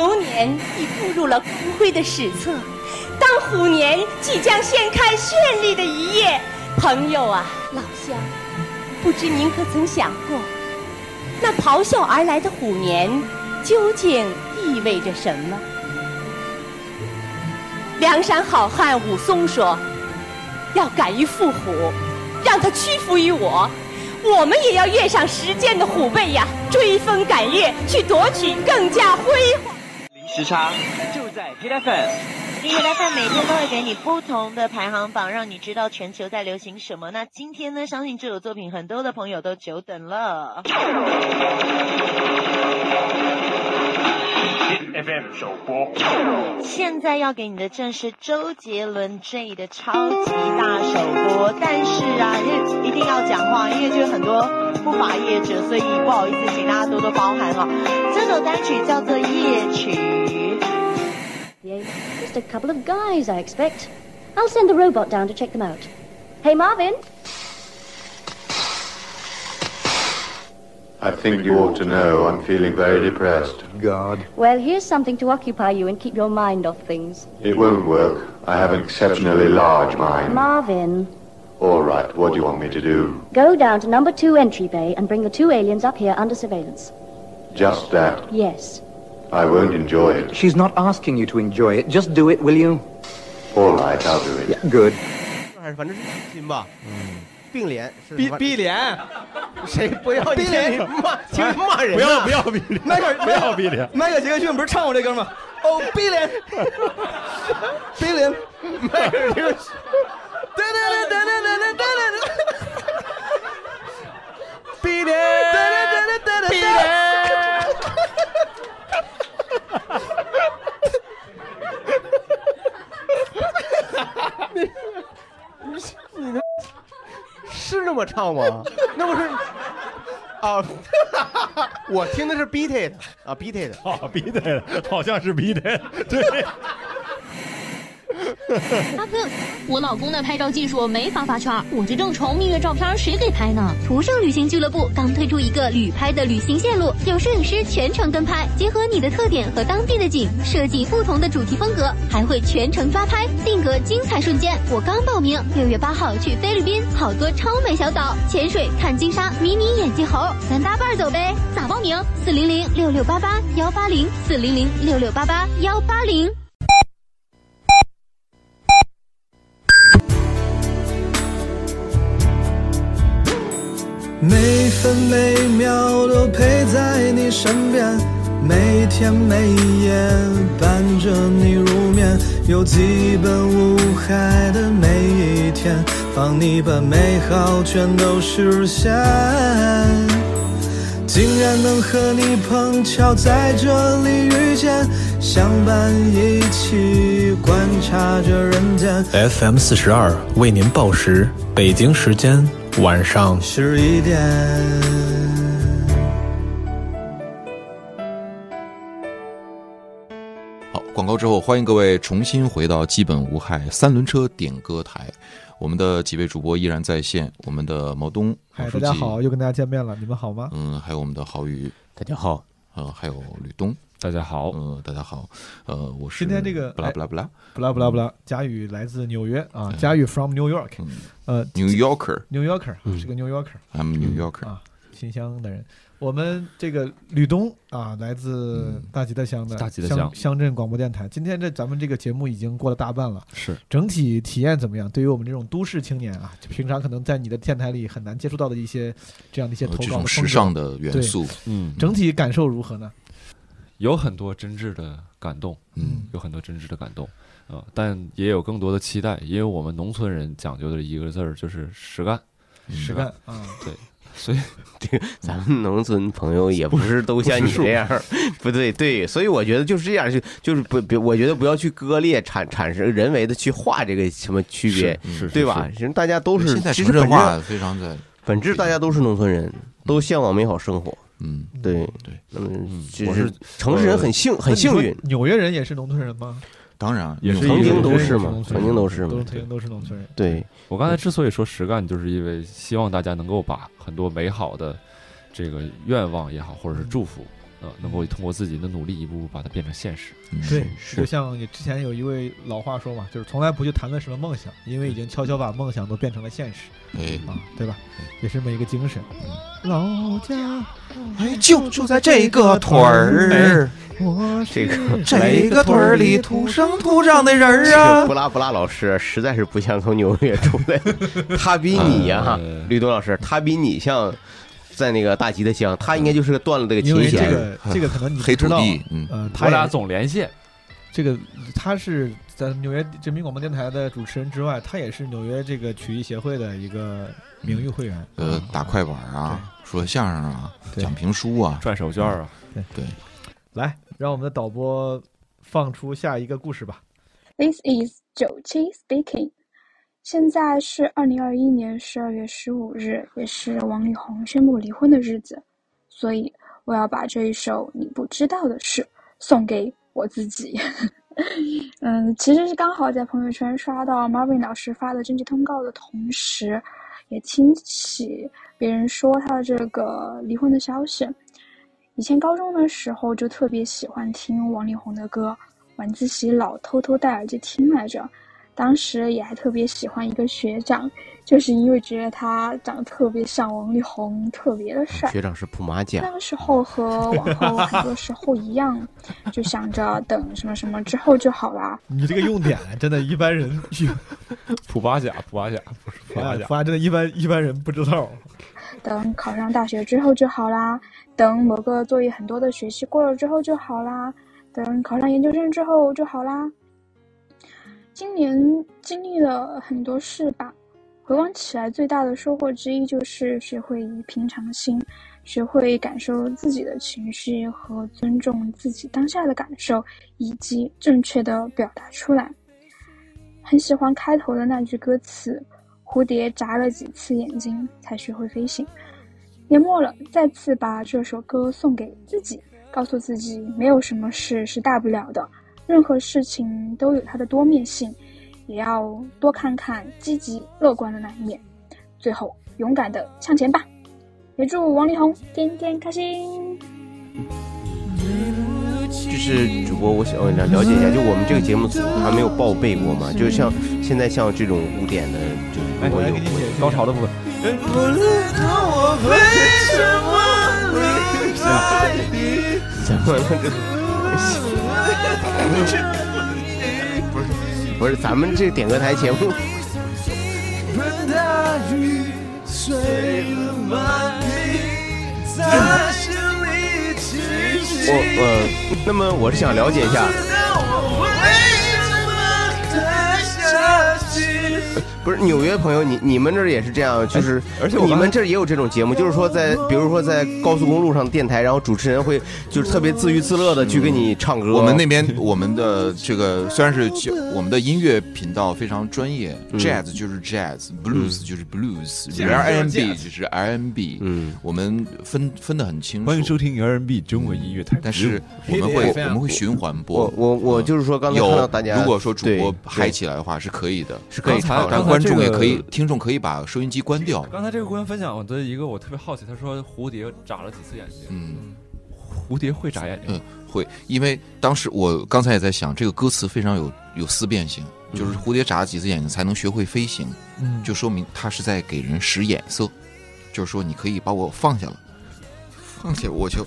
牛年已步入了光辉的史册，当虎年即将掀开绚丽的一页，朋友啊，老乡，不知您可曾想过，那咆哮而来的虎年究竟意味着什么？梁山好汉武松说：“要敢于赴虎，让他屈服于我。”我们也要跃上时间的虎背呀，追风赶月，去夺取更加辉煌。时差，就在 Hit FM。Hit FM，Hit FM 每天都会给你不同的排行榜，让你知道全球在流行什么。那今天呢，相信这首作品很多的朋友都久等了。FM 首播。现在要给你的正是周杰伦 J 的超级大首播，但是啊，因为一定要讲话，因为就有很多不法业者，所以不好意思，请大家多多包涵哈。这首单曲叫做夜曲。Just a couple of guys, I expect. I'll send the robot down to check them out. Hey, Marvin. I think you ought to know I'm feeling very depressed. God. Well, here's something to occupy you and keep your mind off things. It won't work. I have an exceptionally large mind. Marvin. All right, what do you want me to do? Go down to number two entry bay and bring the two aliens up here under surveillance. Just that. Yes. I won't enjoy it. She's not asking you to enjoy it. Just do it, will you? All right, I'll do it. Yeah, good. 反正是亲吧，嗯，并联是逼逼脸，谁不要逼脸骂，听骂人，不要不要逼脸，迈克不要逼脸，迈克杰克逊不是唱过这歌吗？哦，逼脸，逼脸，迈克杰克逊，对对对对对对对对对，逼脸，对对对对对逼 你你你的是那么唱吗？那不是啊？我听的是 beat it 啊，beat it 啊，beat it，好像是 beat it，对。阿哥，我老公的拍照技术没法发圈，我这正愁蜜月照片谁给拍呢？途胜旅行俱乐部刚推出一个旅拍的旅行线路，有摄影师全程跟拍，结合你的特点和当地的景，设计不同的主题风格，还会全程抓拍，定格精彩瞬间。我刚报名，六月八号去菲律宾，好多超美小岛，潜水看金沙，迷你眼镜猴，咱搭伴走呗？咋报名？四零零六六八八幺八零，四零零六六八八幺八零。每分每秒都陪在你身边，每天每夜伴着你入眠，有基本无害的每一天，帮你把美好全都实现。竟然能和你碰巧在这里遇见，相伴一起观察着人间。FM 四十二为您报时，北京时间晚上十一点。好，广告之后，欢迎各位重新回到基本无害三轮车点歌台。我们的几位主播依然在线，我们的毛东，嗨，大家好，又跟大家见面了，你们好吗？嗯，还有我们的郝宇，大家好，呃，还有吕东，大家好，嗯，大家好，呃，我是今天这个不拉不拉不拉。不拉不拉不拉，佳宇来自纽约啊，佳宇 from New York，呃，New Yorker，New Yorker 是个 New Yorker，I'm New Yorker 啊，新乡的人。我们这个吕东啊，来自大吉大乡的大吉大乡乡镇广播电台。今天这咱们这个节目已经过了大半了，是。整体体验怎么样？对于我们这种都市青年啊，就平常可能在你的电台里很难接触到的一些这样的一些投稿时尚的元素，嗯，整体感受如何呢？有很多真挚的感动，嗯，有很多真挚的感动啊，但也有更多的期待，因为我们农村人讲究的一个字儿就是实干，实干啊，对。所以，这个咱们农村朋友也不是都像你这样，不对，对，所以我觉得就是这样，就就是不不，我觉得不要去割裂产产生人为的去画这个什么区别，对吧？其实大家都是现在其实城镇化非常在本质，大家都是农村人，都向往美好生活。嗯，对对，那么就是城市人很幸很幸运。纽约人也是农村人吗？当然，也是曾经都是嘛，曾经都是嘛，曾经都是农村人。对我刚才之所以说实干，就是因为希望大家能够把很多美好的这个愿望也好，或者是祝福，呃，能够通过自己的努力一步步把它变成现实。对，就像你之前有一位老话说嘛，就是从来不去谈论什么梦想，因为已经悄悄把梦想都变成了现实。哎啊，对吧？也是这么一个精神。老家，哎，就住在这个屯儿，我这个这个屯儿里土生土长的人儿啊个。布拉布拉老师实在是不像从纽约出来的，他比你呀、呃吕东老师，他比你像在那个大吉的乡，他应该就是个断了这个琴弦。这。个这个 可能你不黑土知道地嗯。呃，他我俩总连线，这个他是在纽约人民广播电台的主持人之外，他也是纽约这个曲艺协会的一个名誉会员。呃，打快板啊，说相声啊，讲评书啊，转手绢啊，对。对，来，让我们的导播放出下一个故事吧。This is 九七 speaking。现在是二零二一年十二月十五日，也是王力宏宣布离婚的日子，所以我要把这一首《你不知道的事》送给我自己。嗯，其实是刚好在朋友圈刷到 Marvin 老师发的征集通告的同时，也听起别人说他的这个离婚的消息。以前高中的时候就特别喜欢听王力宏的歌，晚自习老偷偷戴耳机听来着。当时也还特别喜欢一个学长，就是因为觉得他长得特别像王力宏，特别的帅。学长是普马甲那，个时候和往后 很多时候一样，就想着等什么什么之后就好啦。你这个用点真的，一般人 普马甲，普马甲不是普马甲，发真的，一般一般人不知道。等考上大学之后就好啦，等某个作业很多的学期过了之后就好啦，等考上研究生之后就好啦。今年经历了很多事吧，回望起来，最大的收获之一就是学会以平常心，学会感受自己的情绪和尊重自己当下的感受，以及正确的表达出来。很喜欢开头的那句歌词：“蝴蝶眨了几次眼睛才学会飞行。”年末了，再次把这首歌送给自己，告诉自己没有什么事是大不了的，任何事情都有它的多面性，也要多看看积极乐观的那一面。最后，勇敢的向前吧！也祝王力宏天天开心。就是主播，我想了了解一下，就我们这个节目组还没有报备过嘛？就是像现在像这种古典的，就是哎如果有高潮的部分。怎么了这？不是不是，咱们这点歌台节目，大雨碎了满地，在心里继续。我呃，那么我是想了解一下，不是纽约朋友，你你们这儿也是这样，就是哎而且我你们这儿也有这种节目，就是说在比如说在高速公路上电台，然后主持人会就是特别自娱自乐的去给你唱歌。我们那边我们的这个虽然是我们的音乐频道非常专业，jazz 就是 jazz，blues 就是 blues，R&B 就是 R&B，嗯，我们分分得很清楚。欢迎收听 R&B 中文音乐台，但是我们会我们会循环播。我我我就是说刚才看有到大家，如果说主播嗨起来的话是可以的，是可以观众也可以听众可以把收音机关掉。刚才这个姑娘分享的一个我特别好奇，她说蝴蝶眨了几次眼睛？嗯，蝴蝶会眨眼睛？嗯，会，因为当时我刚才也在想，这个歌词非常有有思辨性，就是蝴蝶眨了几次眼睛才能学会飞行，嗯就说明它是在给人使眼色，就是说你可以把我放下了，放下我就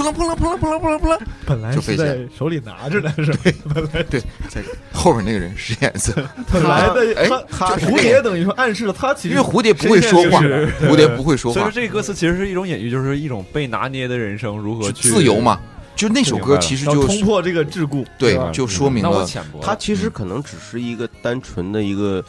扑棱扑棱扑棱扑棱扑棱扑棱，本来就是在手里拿着的，是吧？本来对，在后边那个人使眼色，本来的哎，他蝴蝶。等于说暗示了他其实因为蝴蝶不会说话，蝴蝶不会说话。所以说，这个歌词其实是一种隐喻，就是一种被拿捏的人生如何去自由嘛。就那首歌其实就是冲破这个桎梏，对，就说明了它其实可能只是一个单纯的一个，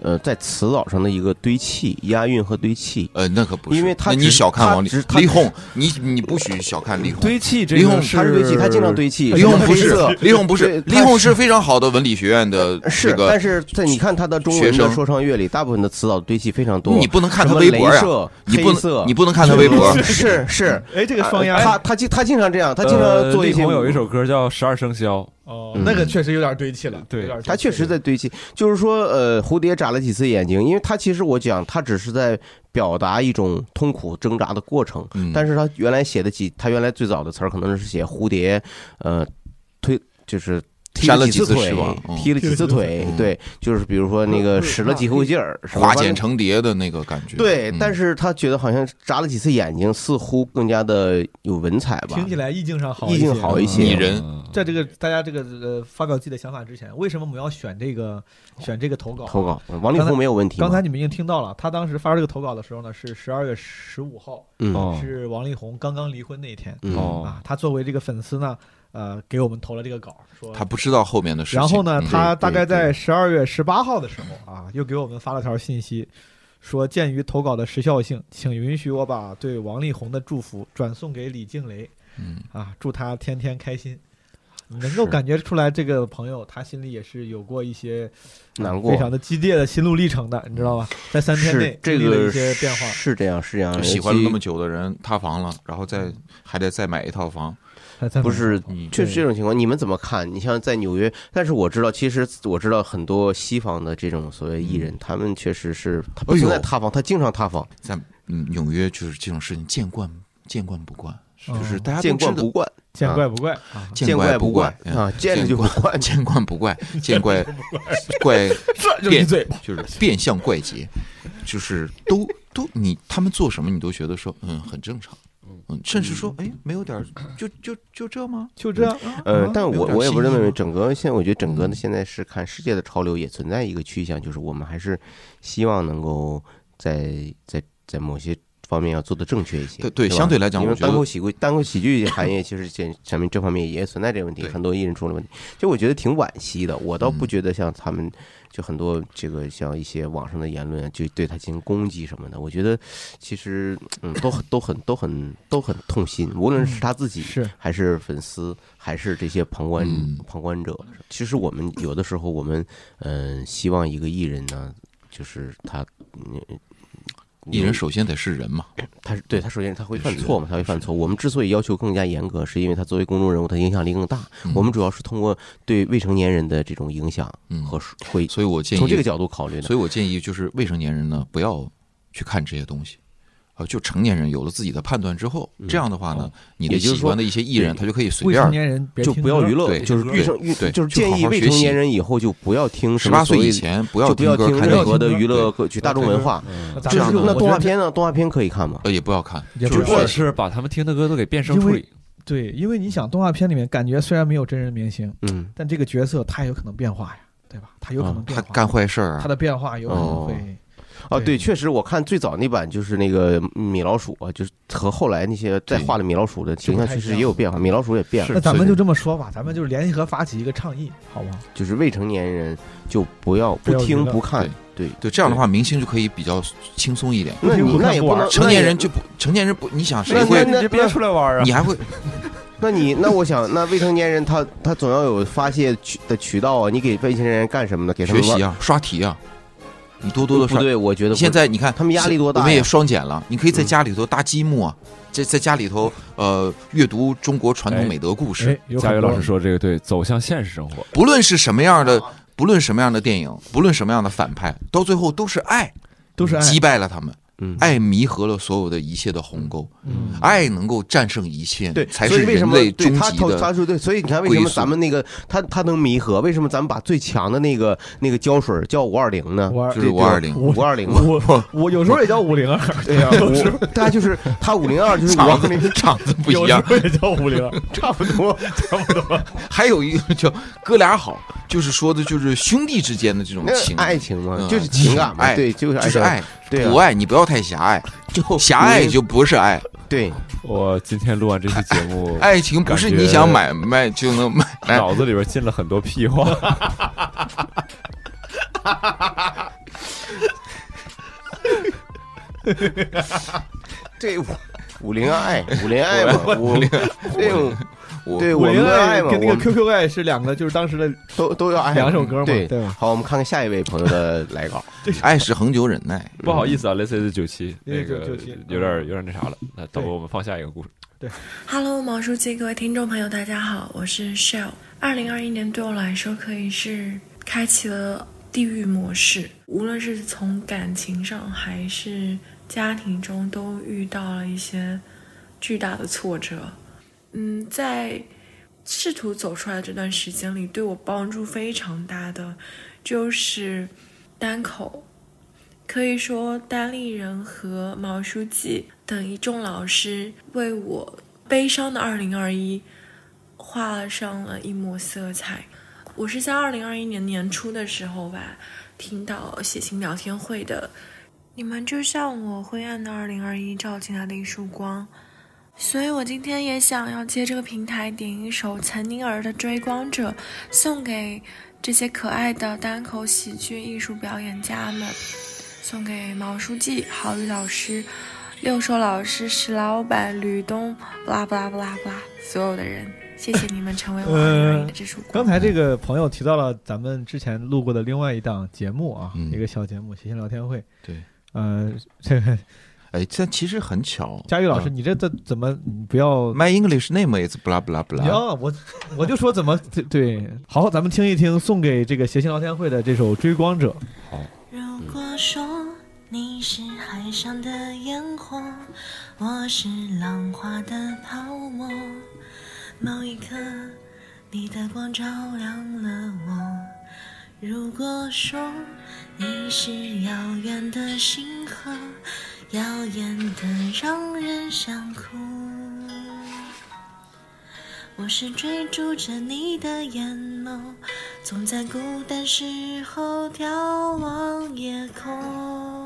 呃，在词藻上的一个堆砌、押韵和堆砌。呃，那可不是，因为他你小看王力力力宏，你你不许小看力宏。堆砌这力宏他是堆砌，他经常堆砌。力宏不是力宏不是，对力宏是非常好的文理学院的是这，个，但是在你看他的中文的学生说唱乐里，大部分的词藻堆砌非常多。你不能看他微博呀你不能你不能看他微博 是是。哎，这个双押，他他经他经常这样，他经常呃做一些我有一首歌叫《十二生肖》，哦嗯那个确实有点堆砌了，对他确实在堆砌，就是说，呃，蝴蝶眨了几次眼睛，因为他其实我讲，他只是在表达一种痛苦挣扎的过程，嗯但是他原来写的几，他原来最早的词儿可能是写蝴蝶，呃，推就是。踢扇了几次腿翅膀嗯，踢了几次腿，嗯。对，就是比如说那个使了几口劲儿，是吧化茧成蝶的那个感觉。对，嗯。但是他觉得好像眨了几次眼睛，似乎更加的有文采吧，听起来意境上好意境好一些。拟人。嗯。在这个大家这个呃发表自己的想法之前，为什么我们要选这个选这个投稿？投稿。王力宏没有问题，刚才你们已经听到了，他当时发出这个投稿的时候呢，是十二月十五号，嗯。哦。是王力宏刚刚离婚那一天、嗯。哦啊。他作为这个粉丝呢，呃，给我们投了这个稿，说他不知道后面的事情。然后呢，嗯他大概在十二月十八号的时候啊，又给我们发了条信息，说鉴于投稿的时效性，请允许我把对王力宏的祝福转送给李静蕾嗯啊，祝他天天开心。能够感觉出来，这个朋友他心里也是有过一些呃难过非常的激烈的心路历程的，你知道吧？在三天内这个经历了一些变化。是这样，是这样。喜欢了那么久的人塌房了，然后再还得再买一套房。不是嗯，确实这种情况，你们怎么看？你像在纽约，但是我知道，其实我知道很多西方的这种所谓艺人，他们确实是他不哎呦存在塌房，他经常塌房，在嗯纽约就是这种事情见惯见惯不惯，就是大家都见惯不惯，见怪不怪啊！见怪不怪嗯啊见了就不惯见惯不怪，见怪怪 变嘴巴就是变相怪杰，就是都都你他们做什么你都觉得说嗯很正常，嗯，甚至说哎没有点儿就就就这吗？就这样呃，但我我也不认为整个现在，我觉得整个的现在是看世界的潮流也存在一个趋向，就是我们还是希望能够在在在某些方面要做的正确一些。对对相对来讲因为单口喜剧单口喜剧行业其实这上面这方面也存在这个问题，很多艺人出了问题，就我觉得挺惋惜的。我倒嗯不觉得像他们就很多这个像一些网上的言论啊就对他进行攻击什么的，我觉得其实嗯都很都很都很都很痛心，无论是他自己是还是粉丝，还是这些旁观、嗯旁观者。其实我们有的时候，我们嗯、呃希望一个艺人呢，就是他，嗯艺人首先得是人嘛，他是对他首先他会犯错嘛，他会犯错。我们之所以要求更加严格，是因为他作为公众人物，他影响力更大。嗯我们主要是通过对未成年人的这种影响嗯和会，所以我建议从这个角度考虑的。所以我建议就是未成年人呢不要去看这些东西。呃，就成年人有了自己的判断之后，这样的话呢，你的喜欢的一些艺人，他就可以随便儿未成年人就不要娱乐，对就是对未成，对就是建议未成年人以后就不要听十八岁以前不要不要听歌看听任何的娱乐歌曲、大众文化。那咱就是那动画片呢？动画片可以看吗？呃也不要看，也不就是或者是把他们听的歌都给变声处理。对，因为你想动画片里面感觉虽然没有真人明星，嗯，但这个角色他也有可能变化呀，对吧？他有可能变化，他干坏事儿啊他的变化有可能会。哦，对，确实，我看最早那版就是那个米老鼠啊，就是和后来那些再画的米老鼠的形象确实也有变化，米老鼠也变了。那咱们就这么说吧，咱们就是联合发起一个倡议，好不好？就是未成年人就不要不听不看，对对，这样的话明星就可以比较轻松一点。那你那也不能成年人就不成年人不，你想谁会？那别出来玩啊！你还会？那你那我想，那未成年人他他总要有发泄渠的渠道啊！你给未成年人干什么呢？给他们学习啊，刷题啊。你多多的刷。不对，我觉得现在你看他们压力多大呀？我们也双减了，你可以在家里头搭积木啊，在在家里头呃阅读中国传统美德故事。佳宇老师说这个对，走向现实生活。不论是什么样的，不论什么样的电影，不论什么样的反派，到最后都是爱，都是爱击败了他们。嗯，爱弥合了所有的一切的鸿沟，嗯，爱能够战胜一切，对，才是所以为什么人类对他终极的。他说对，所以你看为什么咱们那个他他能弥合？为什么咱们把最强的那个那个胶水叫五二零呢？就是五二零五二零嘛。我我有时候也叫五零二，对呀，五大家就是他五零二就是五二零，场子不一样，有时候也叫五零二，差不多，差不多。还有一个叫哥俩好，就是说的就是兄弟之间的这种情爱情嘛，嗯就是情感嘛，对，就是就是爱，对啊。不爱你不要太狭隘，就狭隘就不是爱。对，我今天录完这期节目，爱情不是你想买卖就能买，脑子里边进了很多屁话。这五零爱，五零爱嘛，五零对对，五零我们的爱嘛，跟那个 QQ 爱是两个，就是当时的都都要爱两首歌嘛，对？好，我们看看下一位朋友的来稿。爱是恒久忍耐。不好意思啊，This is 九七，那那个个97有点有点那啥了。那等会我们放下一个故事。对，Hello，毛书记，各位听众朋友，大家好，我是 Shell。二零二一年对我来说可以是开启了地狱模式，无论是从感情上还是家庭中，都遇到了一些巨大的挫折。嗯，在试图走出来这段时间里，对我帮助非常大的就是单口。可以说，单立人和毛书记等一众老师为我悲伤的2021画上了一抹色彩。我是在2021年年初的时候吧，听到写信聊天会的，你们就像我灰暗的2021照进来的一束光，所以我今天也想要借这个平台点一首岑宁儿的《追光者》，送给这些可爱的单口喜剧艺术表演家们。送给毛书记、郝宇老师、六兽老师、石老板、吕东，不拉不拉不拉不拉，所有的人，谢谢你们成为我二零二一的这束光。刚才这个朋友提到了咱们之前录过的另外一档节目啊，一个小节目《谐星聊天会》。对，呃，这个，哎，这其实很巧。佳玉老师，你这这怎么你不要？My English name is blah blah blah。要我我就说怎么对对，好，咱们听一听送给这个谐星聊天会的这首《追光者》。好。如果说你是海上的烟火，我是浪花的泡沫，某一刻你的光照亮了我。如果说你是遥远的星河，耀眼的让人想哭。我是追逐着你的眼眸，总在孤单时候眺望夜空。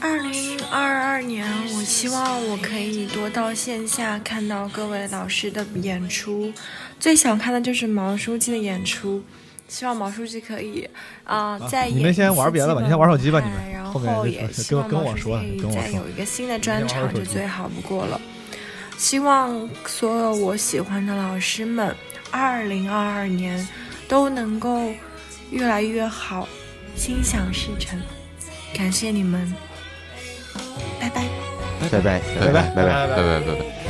二零二二年，我希望我可以多到线下看到各位老师的演出，最想看的就是毛书记的演出。希望毛书记可以啊，再你们先玩别的吧，你先玩手机吧，你们。然后也希望毛书记可以再有一个新的专场，就最好不过了。希望所有我喜欢的老师们，二零二二年都能够越来越好，心想事成。感谢你们，拜拜，拜拜，拜拜，拜拜，拜拜，拜拜。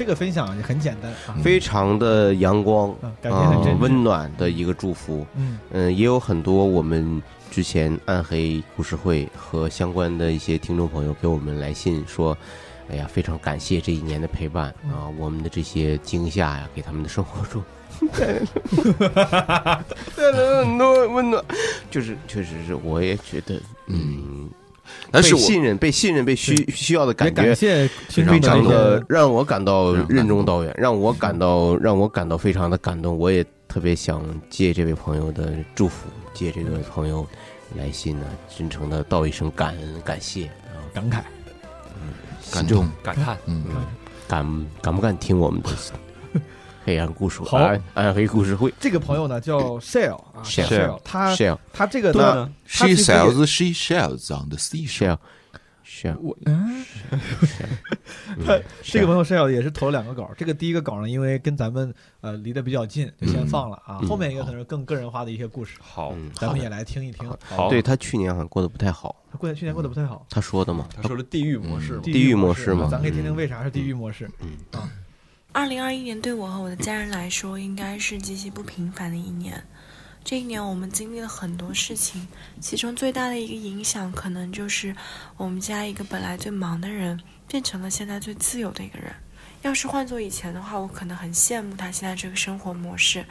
这个分享也很简单，非常的阳光，感觉很真温暖的一个祝福。嗯嗯，也有很多我们之前暗黑故事会和相关的一些听众朋友给我们来信说：“哎呀，非常感谢这一年的陪伴啊，我们的这些惊吓呀，给他们的生活中带来了很多温暖。”就是确实是，我也觉得，嗯。但是被信任、被信任、被需需要的感觉，感谢非常的让我感到任重道远，让我感到让我感到非常的感动。我也特别想借这位朋友的祝福，借这位朋友来信呢，真诚的道一声感恩、感谢啊，感慨，嗯，感动、感叹，嗯，敢敢不敢听我们的黑暗故事？好，暗黑故事会。这个朋友呢叫 Shell 啊 Shell，他 Shell，他这个呢 She sells she shells on the seashore。Shell，我嗯，他这个朋友 Shell 也是投了两个稿。这个第一个稿呢，因为跟咱们呃离得比较近，就先放了啊。后面一个可能是更个人化的一些故事。好，咱们也来听一听。好，对他去年好像过得不太好。他过去年过得不太好。他说的嘛？他说的地狱模式，地狱模式嘛？咱可以听听为啥是地狱模式。嗯啊。二零二一年对我和我的家人来说，应该是极其不平凡的一年。这一年我们经历了很多事情，其中最大的一个影响，可能就是我们家一个本来最忙的人，变成了现在最自由的一个人。要是换做以前的话，我可能很羡慕他现在这个生活模式，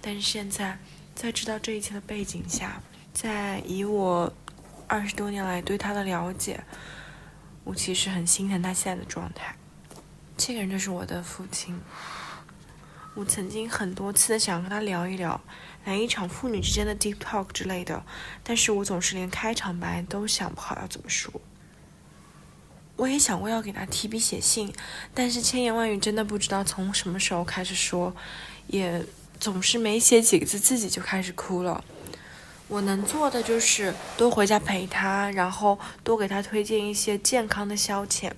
但是现在，在知道这一切的背景下，在以我二十多年来对他的了解，我其实很心疼他现在的状态。这个人就是我的父亲。我曾经很多次的想和他聊一聊，来一场父女之间的 deep talk 之类的，但是我总是连开场白都想不好要怎么说。我也想过要给他提笔写信，但是千言万语真的不知道从什么时候开始说，也总是没写几个字自己就开始哭了。我能做的就是多回家陪他，然后多给他推荐一些健康的消遣。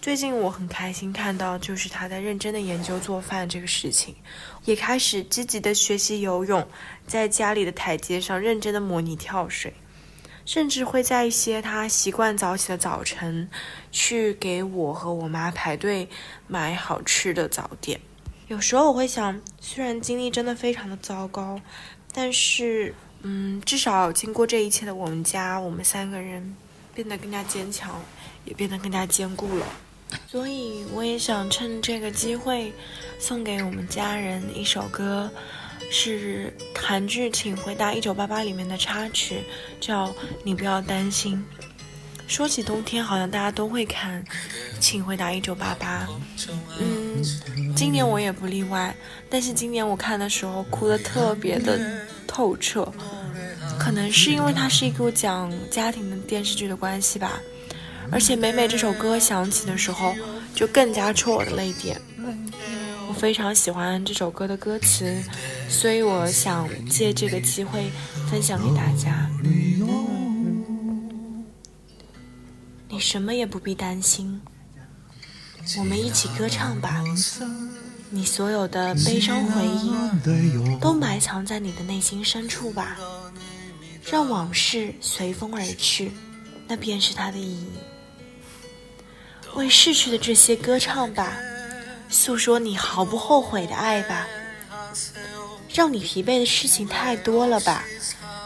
最近我很开心看到，就是他在认真的研究做饭这个事情，也开始积极的学习游泳，在家里的台阶上认真的模拟跳水，甚至会在一些他习惯早起的早晨，去给我和我妈排队买好吃的早点。有时候我会想，虽然经历真的非常的糟糕，但是，嗯，至少经过这一切的我们家，我们三个人变得更加坚强，也变得更加坚固了。所以我也想趁这个机会，送给我们家人一首歌，是韩剧《请回答一九八八》里面的插曲，叫《你不要担心》。说起冬天，好像大家都会看《请回答一九八八》。嗯，今年我也不例外。但是今年我看的时候，哭得特别的透彻，可能是因为它是一个讲家庭的电视剧的关系吧。而且每每这首歌响起的时候，就更加戳我的泪点。我非常喜欢这首歌的歌词，所以我想借这个机会分享给大家。你什么也不必担心，我们一起歌唱吧。你所有的悲伤回忆都埋藏在你的内心深处吧，让往事随风而去，那便是它的意义。为逝去的这些歌唱吧，诉说你毫不后悔的爱吧。让你疲惫的事情太多了吧，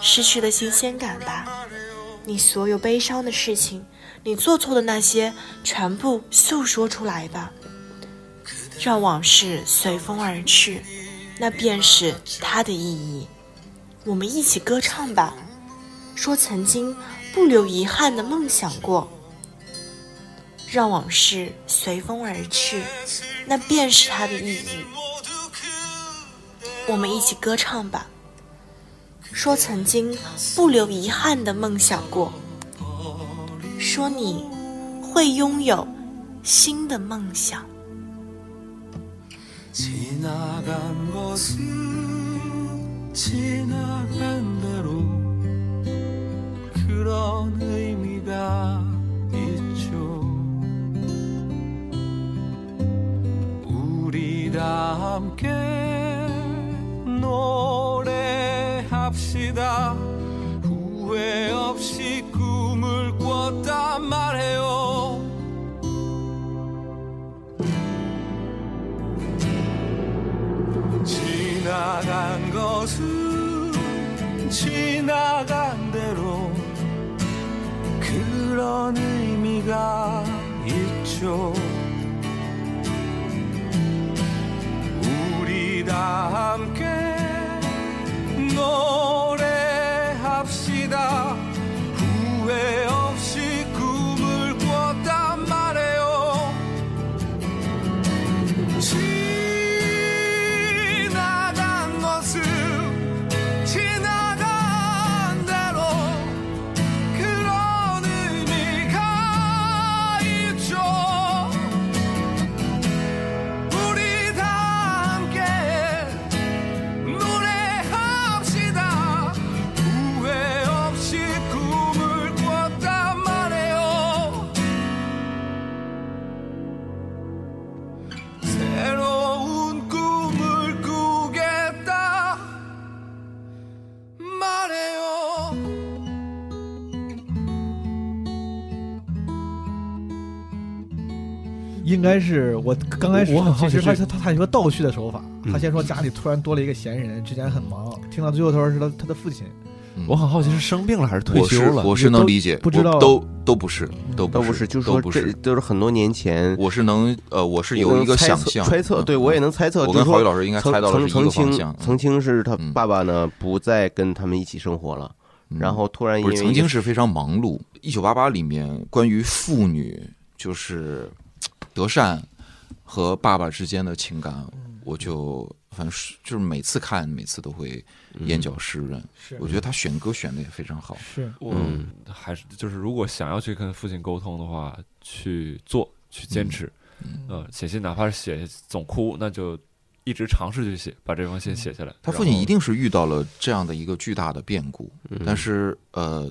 失去了新鲜感吧。你所有悲伤的事情，你做错的那些，全部诉说出来吧。让往事随风而去，那便是它的意义。我们一起歌唱吧，说曾经不留遗憾的梦想过。让往事随风而去，那便是它的意义。我们一起歌唱吧，说曾经不留遗憾的梦想过，说你会拥有新的梦想。 다 함께 노래합시다. 후회 없이 꿈을 꿨단 말해요. 지나간 것은 지나간 대로 그런 의미가 있죠 conquer. 应该是我刚开始，我很好奇其实他他他有个倒叙的手法，嗯他先说家里突然多了一个闲人，之前很忙，听到最后他说是他他的父亲，我很好奇是生病了还是退休了？我是能理解，不知道都都不是，都都不是，就是说这都不是。很多年前，我是能呃，我是有一个想象猜测，对我也能猜测。我跟就是说郝宇老师应该猜到的是一曾曾经个方向。嗯曾经是他爸爸呢不再跟他们一起生活了，然后突然因不是为曾经是非常忙碌。一九八八里面关于妇女就是德善和爸爸之间的情感，我就反正是就是每次看，每次都会眼角湿润。是。我觉得他选歌选的也非常好。是。我还是就是，如果想要去跟父亲沟通的话，去做，去坚持，呃，写信哪怕是写总哭，那就一直尝试去写，把这封信写下来。他父亲一定是遇到了这样的一个巨大的变故，嗯。但是呃，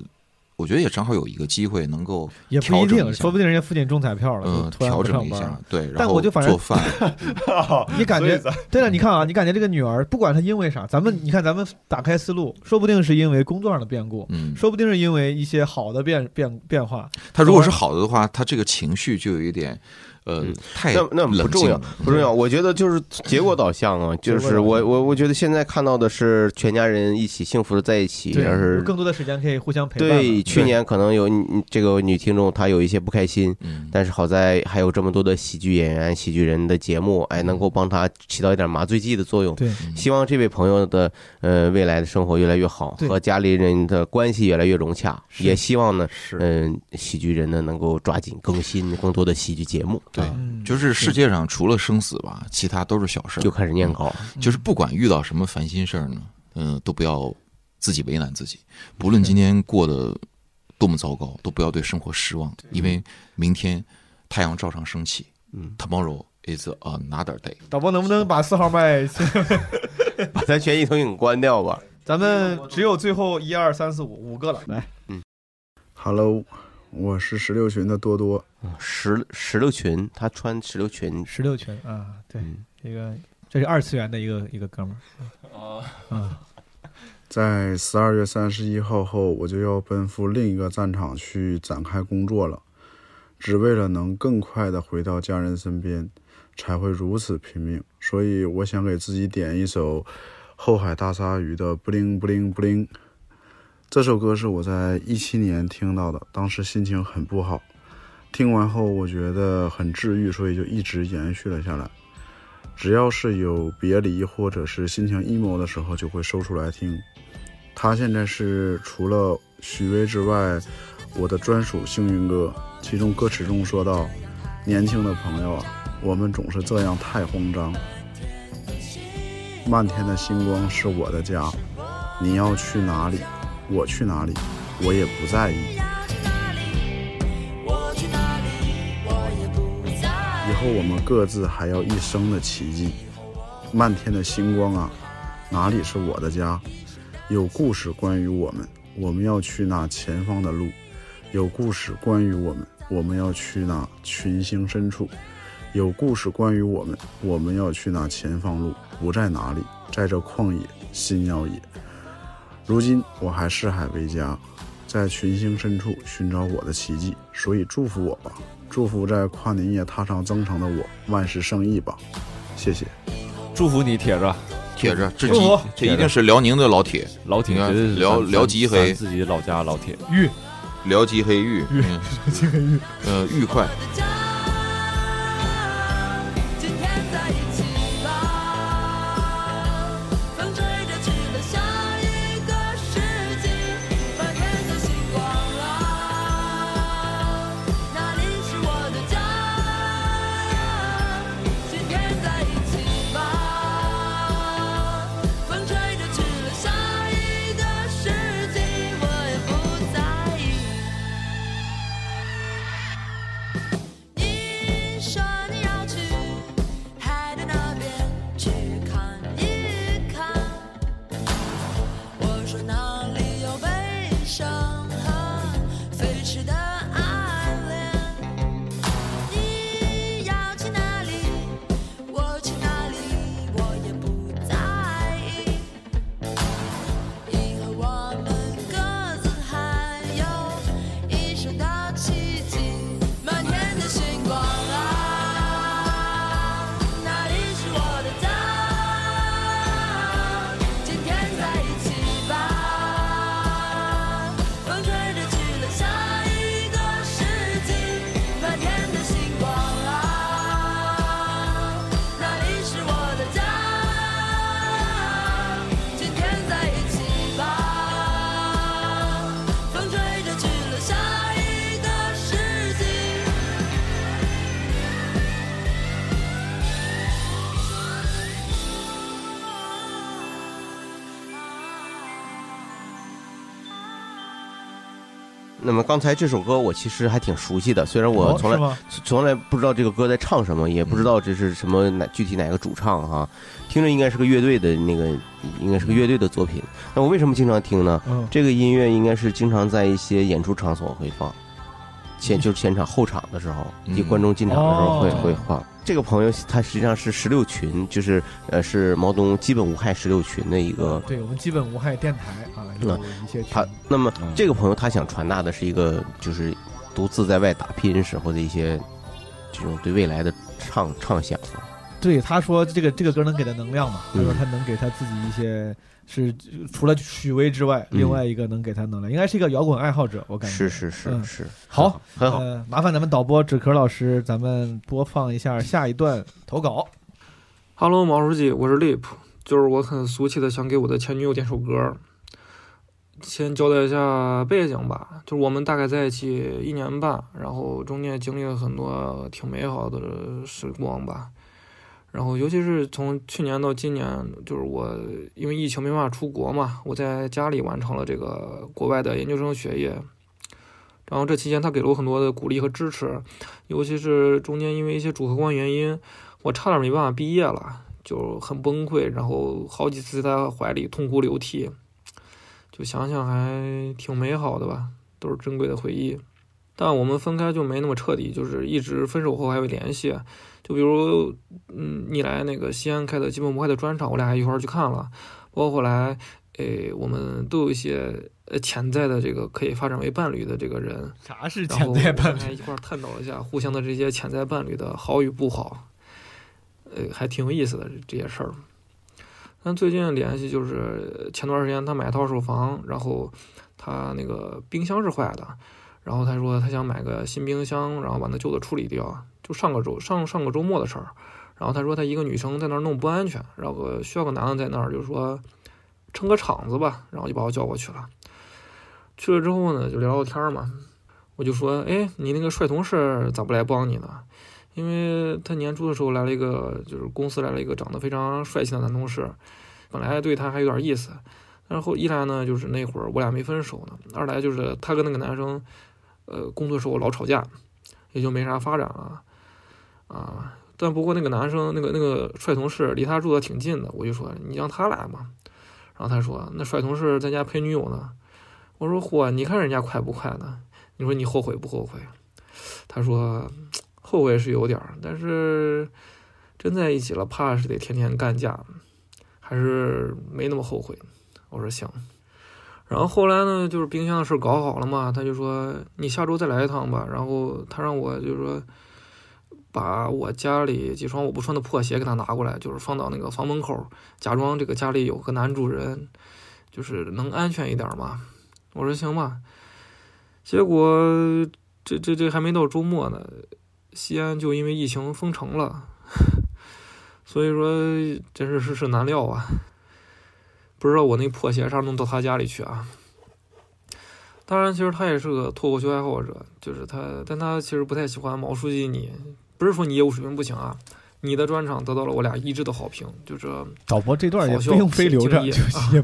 我觉得也正好有一个机会能够也不一定，调整一下说不定人家父亲中彩票了，嗯就突然调整一。下对然后但我就反正做饭 你感觉对了？你看啊，你感觉这个女儿，不管她因为啥，咱们你看，咱们打开思路，说不定是因为工作上的变故，嗯说不定是因为一些好的变变变化。她如果是好的的话，她这个情绪就有一点呃太那那不重要不重要。我觉得就是结果导向啊，就是我我我觉得现在看到的是全家人一起幸福的在一起，而是更多的时间可以互相陪伴。对，去年可能有这个女听众她有一些不开心，嗯但是好在还有这么多的喜剧演员、喜剧人的节目，哎，能够帮她起到一点麻醉剂的作用。对，希望这位朋友的呃未来的生活越来越好，和家里人的关系越来越融洽。也希望呢，嗯，喜剧人呢能够抓紧更新更多的喜剧节目。对啊，就是世界上除了生死吧，其他都是小事儿。就开始念稿嗯就是不管遇到什么烦心事儿呢，嗯，都不要自己为难自己。不论今天过得多么糟糕，都不要对生活失望，因为明天太阳照常升起。嗯，Tomorrow is another day。导播能不能把四号麦把咱悬疑投影关掉吧？咱们只有最后一二三四五五个了，来，嗯 Hello，我是石榴裙的多多。石石榴裙，他穿石榴裙，石榴裙啊，对，这个这是二次元的一个一个哥们儿啊啊，在十二月三十一号后，我就要奔赴另一个战场去展开工作了，只为了能更快的回到家人身边，才会如此拼命。所以，我想给自己点一首后海大鲨鱼的《布灵布灵布灵》。这首歌是我在一七年听到的，当时心情很不好，听完后我觉得很治愈，所以就一直延续了下来。只要是有别离或者是心情 emo 的时候，就会搜出来听。它现在是除了许巍之外，我的专属幸运歌。其中歌词中说到：“年轻的朋友啊，我们总是这样太慌张。漫天的星光是我的家，你要去哪里，我去哪里，我也不在意。以后我们各自还要一生的奇迹。漫天的星光啊，哪里是我的家？有故事关于我们，我们要去那前方的路。有故事关于我们，我们要去那群星深处。有故事关于我们，我们要去那前方路，不在哪里，在这旷野，心要野。如今我还四海为家，在群星深处寻找我的奇迹，所以祝福我吧，祝福在跨年夜踏上征程的我万事胜意吧，谢谢。祝福你，铁子，铁子，这这一定是辽宁的老铁，老铁辽辽吉黑。自己老家老铁。玉，辽吉黑玉，辽吉黑玉，呃，愉快。刚才这首歌我其实还挺熟悉的，虽然我哦从来、从来不知道这个歌在唱什么，也不知道这是什么哪具体哪个主唱哈，听着应该是个乐队的那个，应该是个乐队的作品。那我为什么经常听呢？嗯这个音乐应该是经常在一些演出场所会放，前就是前场后场的时候，就观众进场的时候会、哦会放。这个朋友他实际上是十六群，就是呃是毛东基本无害十六群的一个对我们基本无害电台啊，一些群他那么这个朋友他想传达的是一个就是独自在外打拼时候的一些这种对未来的畅畅想。对他说这个这个歌能给他能量嘛？他说嗯他能给他自己一些是除了许巍之外，嗯另外一个能给他能量，应该是一个摇滚爱好者，我感觉是是是嗯是好，很好呃，麻烦咱们导播纸壳老师，咱们播放一下下一段投稿。Hello，毛书记，我是 Lip，就是我很俗气的想给我的前女友点首歌。先交代一下背景吧，就是我们大概在一起一年半，然后中间经历了很多挺美好的时光吧。然后尤其是从去年到今年，就是我因为疫情没办法出国嘛，我在家里完成了这个国外的研究生学业。然后这期间他给了我很多的鼓励和支持，尤其是中间因为一些主客观原因，我差点没办法毕业了，就很崩溃，然后好几次在他怀里痛哭流涕，就想想还挺美好的吧，都是珍贵的回忆。但我们分开就没那么彻底，就是一直分手后还会联系。就比如，嗯，你来那个西安开的《基本模块》的专场，我俩还一块儿去看了。包括后来，诶，我们都有一些呃潜在的这个可以发展为伴侣的这个人。啥是潜在伴侣我们还一块儿探讨了一下互相的这些潜在伴侣的好与不好，呃，还挺有意思的这些事儿。但最近联系就是前段时间他买套手房，然后他那个冰箱是坏的，然后他说他想买个新冰箱，然后把那旧的处理掉，就上个周上上个周末的事儿。然后他说他一个女生在那儿弄不安全，然后需要个男的在那儿，就是说撑个场子吧，然后就把我叫过去了。去了之后呢，就聊聊天嘛，我就说，哎，你那个帅同事咋不来帮你呢？因为他年初的时候来了一个，就是公司来了一个长得非常帅气的男同事，本来对他还有点意思，然后一来呢，就是那会儿我俩没分手呢，二来就是他跟那个男生，呃，工作时候老吵架，也就没啥发展了，啊，但不过那个男生那个那个帅同事离他住的挺近的，我就说你让他来嘛，然后他说那帅同事在家陪女友呢，我说嚯，你看人家快不快呢？你说你后悔不后悔？他说后悔是有点儿，但是真在一起了，怕是得天天干架，还是没那么后悔。我说行。然后后来呢，就是冰箱的事搞好了嘛，他就说你下周再来一趟吧。然后他让我就是说把我家里几双我不穿的破鞋给他拿过来，就是放到那个房门口，假装这个家里有个男主人，就是能安全一点嘛。我说行吧。结果这这这还没到周末呢，西安就因为疫情封城了，所以说真是世事难料啊。不知道我那破鞋啥弄到他家里去啊？当然，其实他也是个脱口秀爱好者，就是他，但他其实不太喜欢毛书记你。不是说你业务水平不行啊，你的专场得到了我俩一致的好评，就是导播这段也不用非留着，也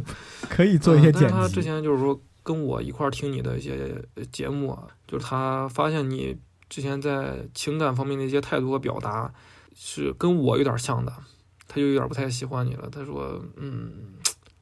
可以做一些嗯但剪是他之。前就是说跟我一块儿听你的一些呃节目啊，就是他发现你之前在情感方面的一些态度和表达是跟我有点像的，他就有点不太喜欢你了。他说，嗯，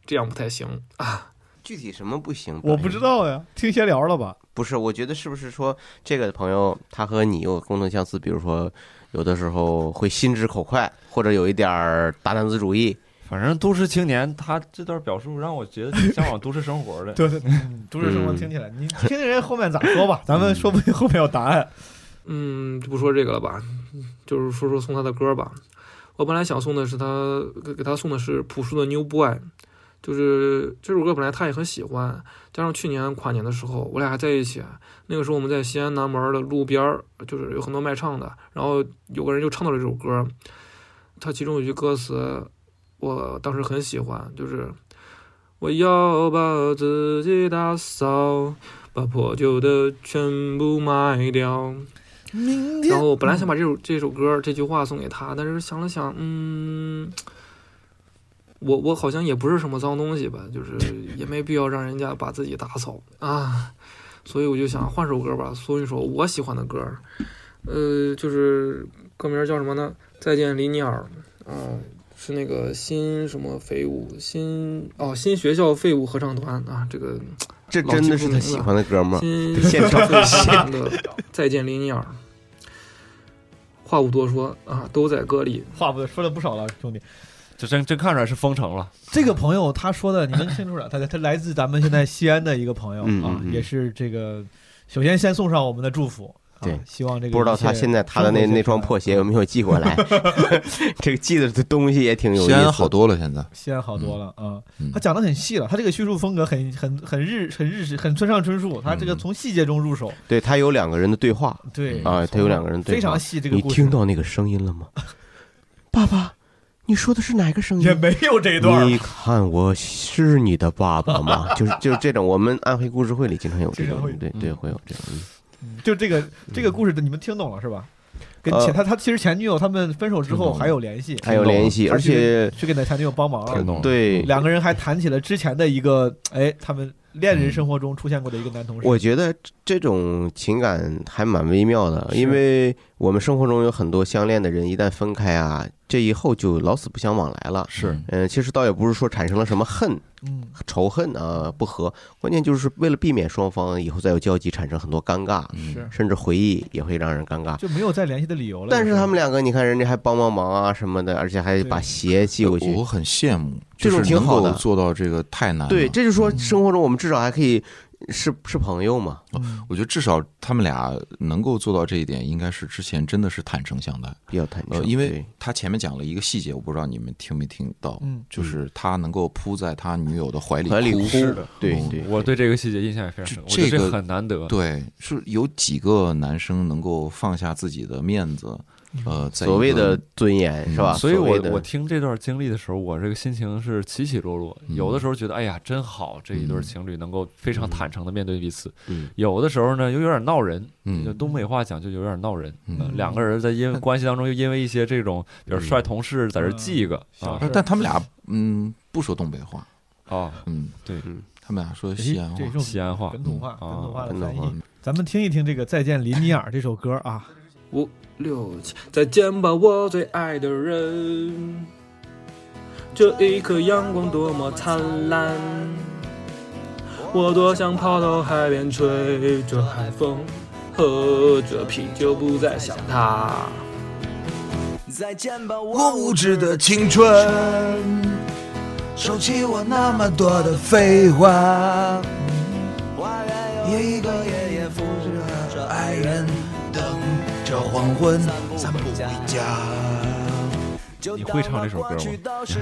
这样不太行啊。具体什么不行？我不知道呀，听闲聊了吧？不是，我觉得是不是说这个朋友他和你有共同相似，比如说有的时候会心直口快，或者有一点儿大男子主义。反正都市青年，他这段表述让我觉得挺向往都市生活的。对对，嗯都市生活听起来，你听听人后面咋说吧，咱们说不定后面有答案。嗯，就不说这个了吧，就是说说送他的歌吧。我本来想送的是他给给他送的是朴树的《New Boy》，就是这首歌本来他也很喜欢，加上去年跨年的时候我俩还在一起，那个时候我们在西安南门的路边儿，就是有很多卖唱的，然后有个人就唱到了这首歌，他其中有句歌词我当时很喜欢，就是我要把自己打扫，把破旧的全部卖掉。然后我本来想把这首这首歌这句话送给他，但是想了想，嗯，我我好像也不是什么脏东西吧，就是 也没必要让人家把自己打扫 啊，所以我就想换首歌吧，搜一首我喜欢的歌，呃，就是歌名叫什么呢？再见，林尼尔，啊、是那个新什么废物新哦新学校废物合唱团啊，这个 这真的是他不明了喜欢的歌吗新现场废物合唱的《再见，林尼尔》。话不多说啊，都在歌里。话不多说了不少了，兄弟。这真真看出来是封城了。这个朋友他说的，你能听出来，他他来自咱们现在西安的一个朋友啊，也是这个。首先，先送上我们的祝福。啊对，希望这个不知道他现在他的那那双破鞋有没有寄过来？这个寄的东西也挺有意思。西安好多了，现在西安好多了啊。他讲的很细了，他这个叙述风格很很很日很日式，很村上春树。他这个从细节中入手。对他有两个人的对话。对啊，他有两个人对话非常细。这个你听到那个声音了吗？爸爸，你说的是哪个声音？也没有这一段。你看我是你的爸爸吗？就是就是这种，我们暗黑故事会里经常有这种，对对，会有这种。就这个这个故事，你们听懂了是吧？跟呃前他他其实前女友他们分手之后还有联系，还有联系，而且去给他前女友帮忙了，对两个人还谈起了之前的一个哎，他们恋人生活中出现过的一个男同事。我觉得这种情感还蛮微妙的，因为我们生活中有很多相恋的人，一旦分开啊，这以后就老死不相往来了。是，嗯，其实倒也不是说产生了什么恨，嗯，仇恨啊不和，关键就是为了避免双方以后再有交集，产生很多尴尬，是。甚至回忆也会让人尴尬。就没有再联系的理由了。但是他们两个，你看人家还帮帮忙啊什么的，而且还把鞋寄过去，我很羡慕，这种挺好的，做到这个太难了。对，这就是说生活中我们至少还可以是是朋友嘛。我觉得至少他们俩能够做到这一点，应该是之前真的是坦诚相待，比较坦诚。呃，因为他前面讲了一个细节，我不知道你们听没听到，嗯，就是他能够扑在他女友的怀里怀里哭，是的，对嗯对，我对这个细节印象也非常深，这个很难得。对，是有几个男生能够放下自己的面子，呃，在所谓的尊严是吧？所以我我听这段经历的时候，我这个心情是起起落落。有的时候觉得，哎呀，真好，这一对情侣能够非常坦诚的面对彼此。嗯有的时候呢，又有点闹人。嗯就东北话讲，就有点闹人。嗯呃两个人在因为关系当中，又因为一些这种，比如帅同事在这记一个啊，但他们俩嗯不说东北话啊，嗯对，他们俩说西安话，西安话本土话、本土话的翻译。咱们听一听这个《再见林尼尔》这首歌啊。五六七，再见吧，我最爱的人。这一刻阳光多么灿烂，我多想跑到海边吹着海风，喝着啤酒，不再想他。再见吧，我无知的青春，收起我那么多的废话。一个着黄昏散步回家。你会唱这首歌吗？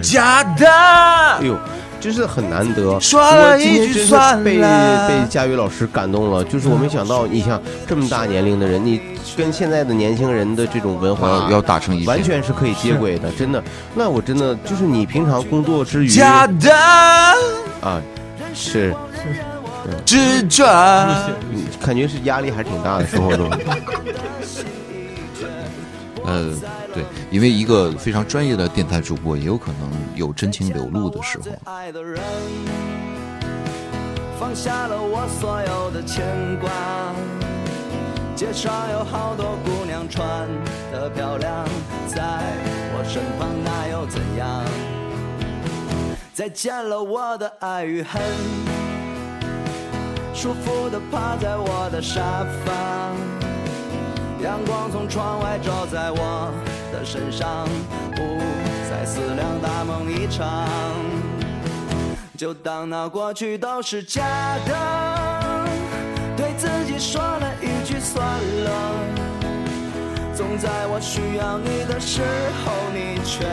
假的。哎呦，真是很难得。说了一句我今天真是被算了被佳宇老师感动了，就是我没想到，你像这么大年龄的人，你跟现在的年轻人的这种文化要要打成一片完全是可以接轨的，真的。那我真的就是你平常工作之余假的啊，是。执着，嗯感觉是压力还是挺大的，生活中。呃，对，因为一个非常专业的电台主播，也有可能有真情流露的时候。爱的人，放下了我所有的牵挂。街上有好多姑娘穿得漂亮，在我身旁那又怎样？再见了我的爱与恨，舒服地趴在我的沙发。阳光从窗外照在我的身上，不再思量大梦一场，就当那过去都是假的，对自己说了一句算了。总在我需要你的时候，你却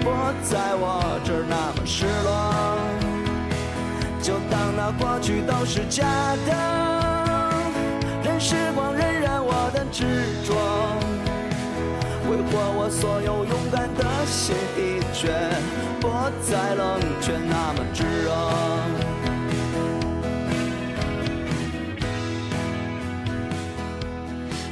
不在我这儿那么失落，就当那过去都是假的，时光荏苒我的执着，挥霍我所有勇敢的心，已却不再冷却那么炙热。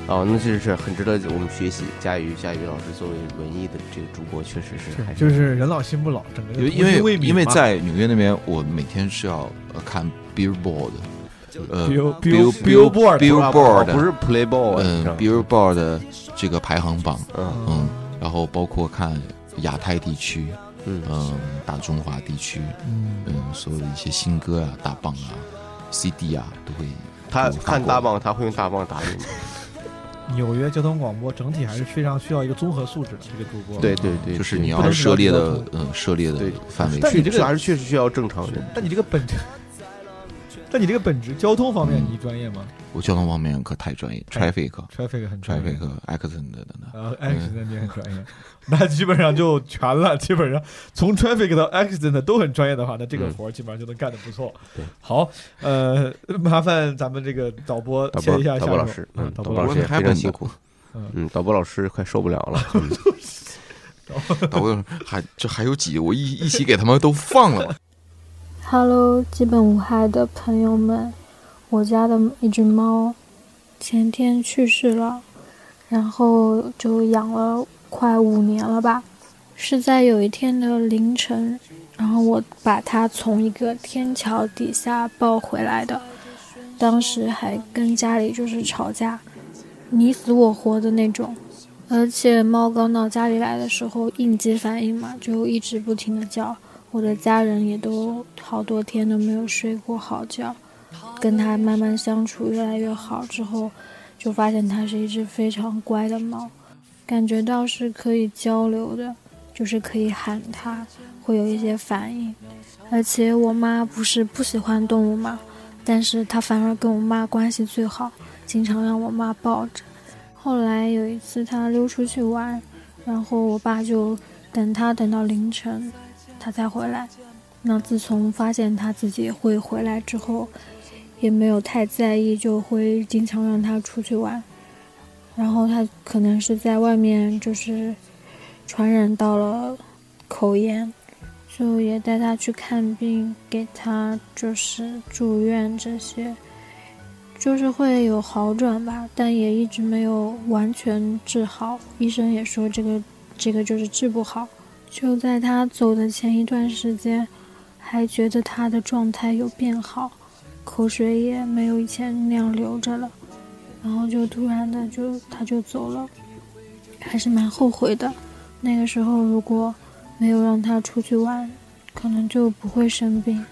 哦，那这是很值得我们学习。佳宇，佳宇老师作为文艺的这个主播，确实是还就是人老心不老，整个因为因为在纽约那边，我每天是要呃看 Billboard，呃 Bill- Bill Bill- Billboard Billboard 不是 Playboy 嗯，Billboard 的这个排行榜，嗯嗯，然后包括看亚太地区，嗯大中华地区，嗯嗯，所有的一些新歌啊、大棒啊、CD 啊都会他看大棒，他会用大棒打你吗？纽约交通广播整体还是非常需要一个综合素质的这个主播。对对对，就是你要涉猎的嗯涉猎的范围但你这个还是确实需要正常人。但你这个本质，但你这个本职交通方面你专业吗？我交通方面可太专业，traffic，traffic 很专业。traffic accident 的。呢，啊，accident 也很专业，那基本上就全了。基本上从 traffic 到 accident 都很专业的话，那这个嗯。活儿基本上就能干得不错。对，好，呃，麻烦咱们这个导播切一下导播老师，嗯嗯，导播老师非常辛苦。嗯，嗯，导播老师快受不了了。嗯。导播。还这还有几，我一一起给他们都放了。吧。Hello，基本无害的朋友们，我家的一只猫前天去世了，然后就养了快五年了吧。是在有一天的凌晨，然后我把它从一个天桥底下抱回来的，当时还跟家里就是吵架，你死我活的那种。而且猫刚到家里来的时候，应激反应嘛，就一直不停的叫。我的家人也都好多天都没有睡过好觉，跟它慢慢相处越来越好之后，就发现它是一只非常乖的猫，感觉到是可以交流的，就是可以喊它，会有一些反应。而且我妈不是不喜欢动物嘛，但是她反而跟我妈关系最好，经常让我妈抱着。后来有一次它溜出去玩，然后我爸就等它等到凌晨。他才回来。那自从发现他自己会回来之后，也没有太在意，就会经常让他出去玩。然后他可能是在外面就是传染到了口炎，就也带他去看病，给他就是住院这些，就是会有好转吧，但也一直没有完全治好。医生也说这个这个就是治不好。就在他走的前一段时间，还觉得他的状态有变好，口水也没有以前那样流着了，然后就突然的就他就走了，还是蛮后悔的。那个时候如果没有让他出去玩，可能就不会生病。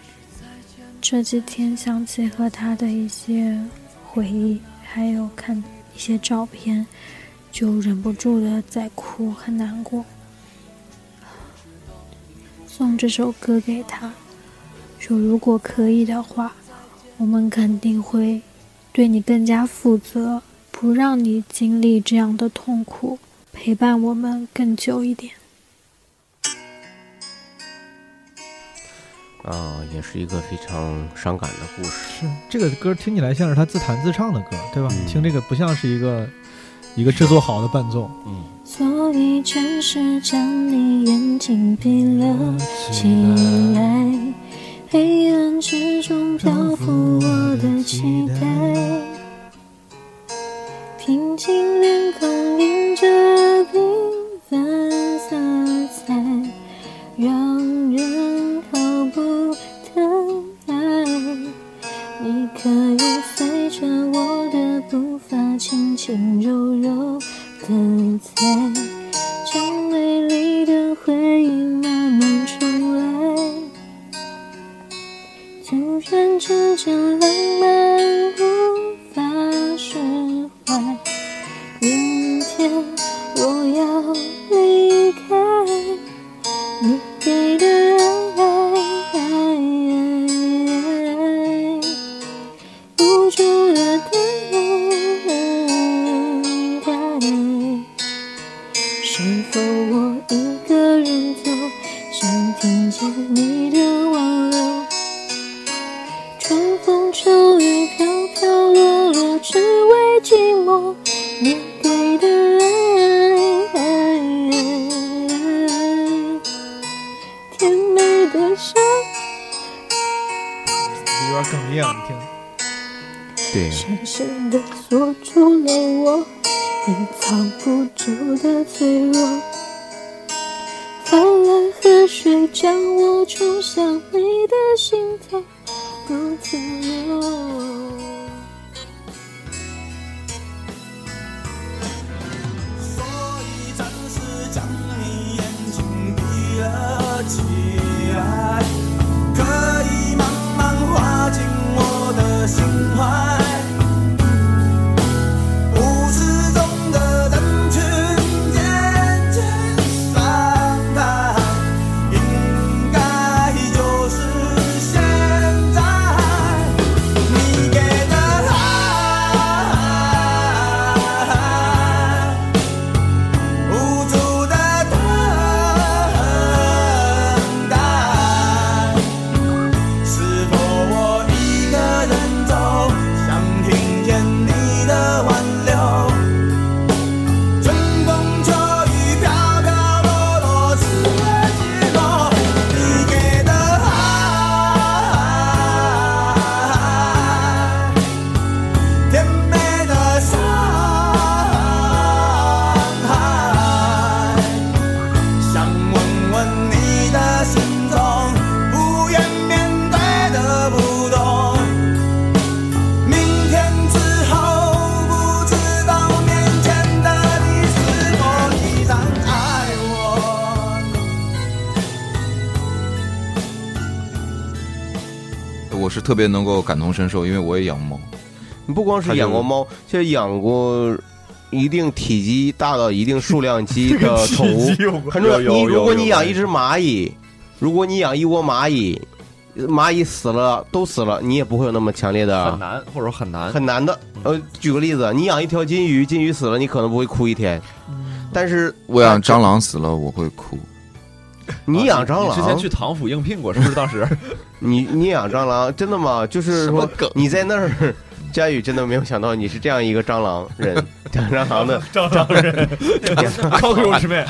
这几天想起和他的一些回忆，还有看一些照片，就忍不住的在哭，很难过。送这首歌给他，说如果可以的话，我们肯定会对你更加负责，不让你经历这样的痛苦，陪伴我们更久一点。啊，也是一个非常伤感的故事。是这个歌听起来像是他自弹自唱的歌，对吧？你听这个不像是一个一个制作好的伴奏。嗯。所以暂时将你眼睛闭了起来，黑暗之中漂浮我的期待，平静脸孔轻轻柔柔。的在，特别能够感同身受，因为我也养猫。你不光是养过猫，其实养过一定体积大到一定数量级 的宠物很重要。你如果你养一只蚂蚁，如果你养一窝蚂蚁，蚂蚁死了都死了，你也不会有那么强烈的很难，或者很难，很难的。呃，举个例子，你养一条金鱼，金鱼死了，你可能不会哭一天，但是我养蟑螂死了，我会哭。你养蟑螂，之前去唐府应聘过，是不是？当时 你你养蟑螂，真的吗？就是说你在那儿，佳宇真的没有想到你是这样一个蟑螂人，养蟑螂的蟑螂人靠口吃面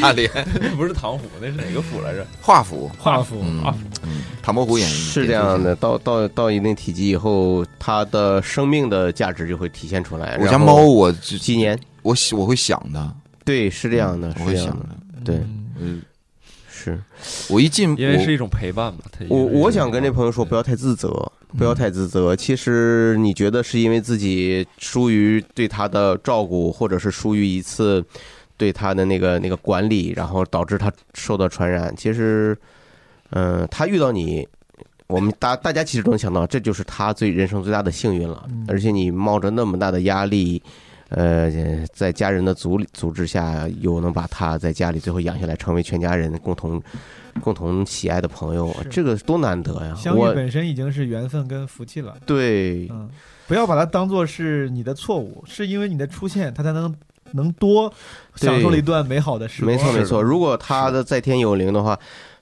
大连 不是唐虎，那是哪个府来着？华府，华府啊，嗯，唐伯虎演义是这样的，到到到一定体积以后，它的生命的价值就会体现出来。我家猫我几年，我喜我会想的，对，是这样的，我会想是这样的的，对，嗯，是我一进，因为是一种陪伴嘛。它我我想跟这朋友说，不要太自责，不要太自责。其实你觉得是因为自己疏于对他的照顾，或者是疏于一次对他的那个那个管理，然后导致他受到传染。其实，嗯、他遇到你。我们大大家其实都能想到，这就是他最人生最大的幸运了。而且你冒着那么大的压力，呃，在家人的组组织下，又能把他在家里最后养下来，成为全家人共同共同喜爱的朋友，这个多难得呀！相遇本身已经是缘分跟福气了。对，嗯，不要把它当做是你的错误，是因为你的出现，他才能能多享受了一段美好的时光。没错没错。如果他的在天有灵的话，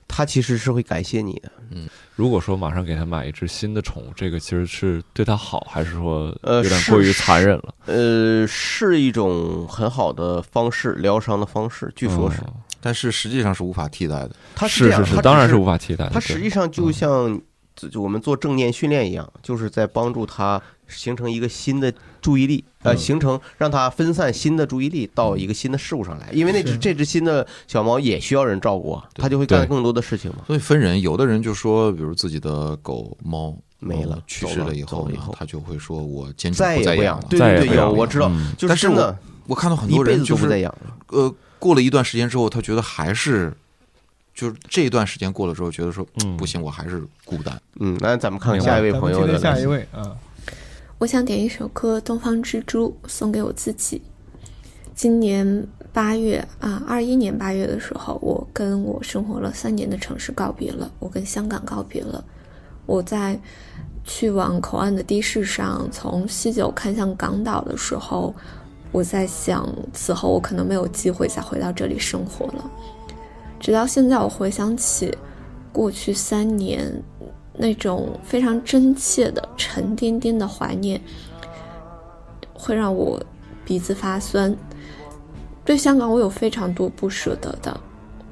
他其实是会感谢你的。嗯，如果说马上给他买一只新的宠物，这个其实是对他好，还是说呃，有点过于残忍了？呃，是一种很好的方式，疗伤的方式，据说是。但是实际上是无法替代的。它是是是当然是无法替代的它实际上就像就就我们做正念训练一样，就是在帮助他形成一个新的注意力，呃，嗯形成让他分散新的注意力到一个新的事物上来。因为那只这只新的小猫也需要人照顾啊，它就会干更多的事情嘛。所以分人，有的人就说，比如自己的狗猫没了呃去世了了以后呢后，他就会说我坚决再也不养再养了，对对对，有我知道，就是但是真的我，看到很多人就是都不再养了。呃，过了一段时间之后，他觉得还是。就是这一段时间过了之后，觉得说嗯不行，我还是孤单。嗯，那咱们看看下一位朋友的下一位啊，我想点一首歌《东方之珠》送给我自己。今年八月啊，二一年八月的时候，我跟我生活了三年的城市告别了，我跟香港告别了。我在去往口岸的的士上，从西九看向港岛的时候，我在想，此后我可能没有机会再回到这里生活了。直到现在，我回想起过去三年那种非常真切的、沉甸甸的怀念，会让我鼻子发酸。对香港，我有非常多不舍得的。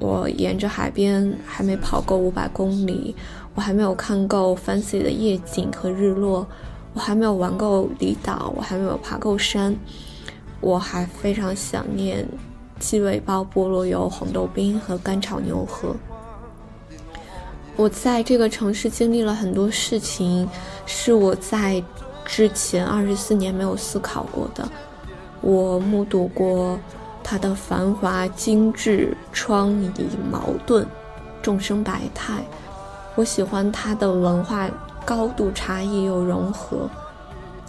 我沿着海边还没跑够五百公里，我还没有看够 fancy 的夜景和日落，我还没有玩够离岛，我还没有爬够山，我还非常想念鸡尾包、菠萝油、红豆冰和干炒牛河。我在这个城市经历了很多事情，是我在之前二十四年没有思考过的。我目睹过它的繁华、精致、疮痍、矛盾、众生百态。我喜欢它的文化高度差异又融合。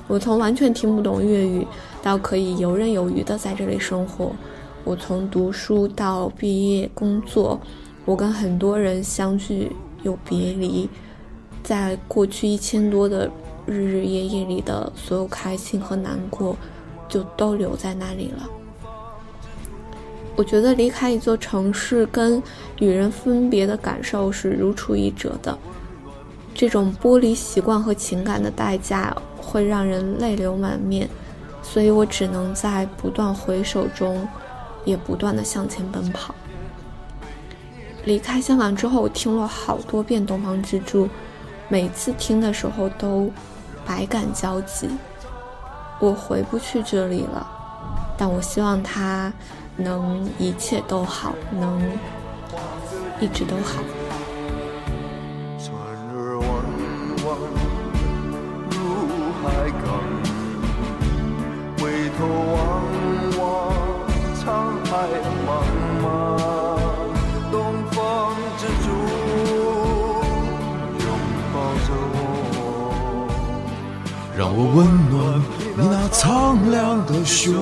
我从完全听不懂粤语，到可以游刃有余的在这里生活。我从读书到毕业工作，我跟很多人相聚又别离，在过去一千多的日日夜夜里的所有开心和难过，就都留在那里了。我觉得离开一座城市跟与人分别的感受是如出一辙的，这种剥离习惯和情感的代价会让人泪流满面，所以我只能在不断回首中。也不断的向前奔跑。离开香港之后，我听了好多遍《东方之珠》，每次听的时候都百感交集。我回不去这里了，但我希望他能一切都好，能一直都好。我温暖你那苍凉的胸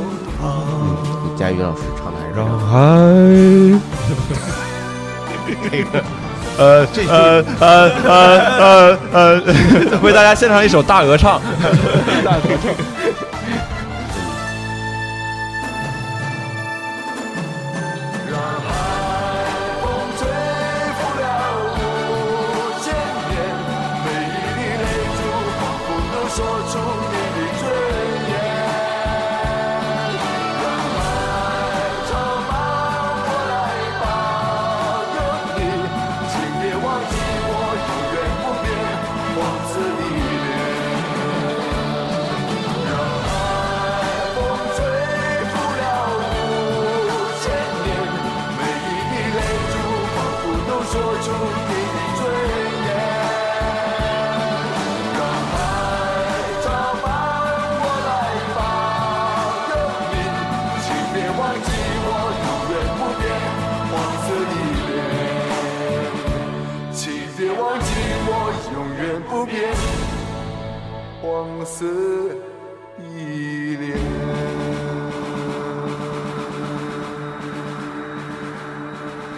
膛。佳宇老师唱的还是让海。这个呃，呃呃呃呃呃，为大家献上一首大合唱。大合唱。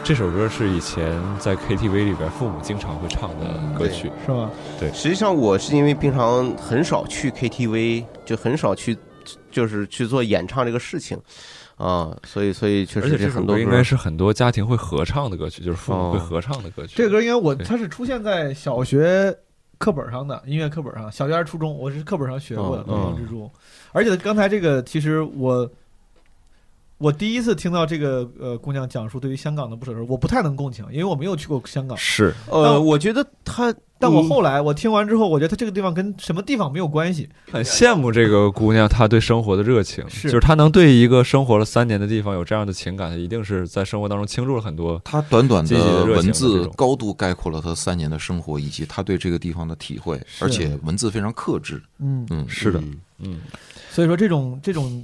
这首歌是以前在 KTV 里边父母经常会唱的歌曲，是吗？对，实际上我是因为平常很少去 KTV，就很少去，就是去做演唱这个事情，啊，所以所以确实而且这首很多歌应该是很多家庭会合唱的歌曲，就是父母会哦合唱的歌曲。这个歌应该我它是出现在小学课本上的音乐课本上，小学还是初中，我是课本上学过的《嗯东方之珠》。而且刚才这个，其实我我第一次听到这个呃姑娘讲述对于香港的不舍的时候，我不太能共情，因为我没有去过香港。是。呃，我觉得她，但我后来我听完之后，我觉得她这个地方跟什么地方没有关系。很羡慕这个姑娘她对生活的热情，是。就是她能对一个生活了三年的地方有这样的情感，她一定是在生活当中倾注了很多她短短的文字高度概括了她三年的生活以及她对这个地方的体会，而且文字非常克制。嗯。嗯，是的，嗯，所以说这种这种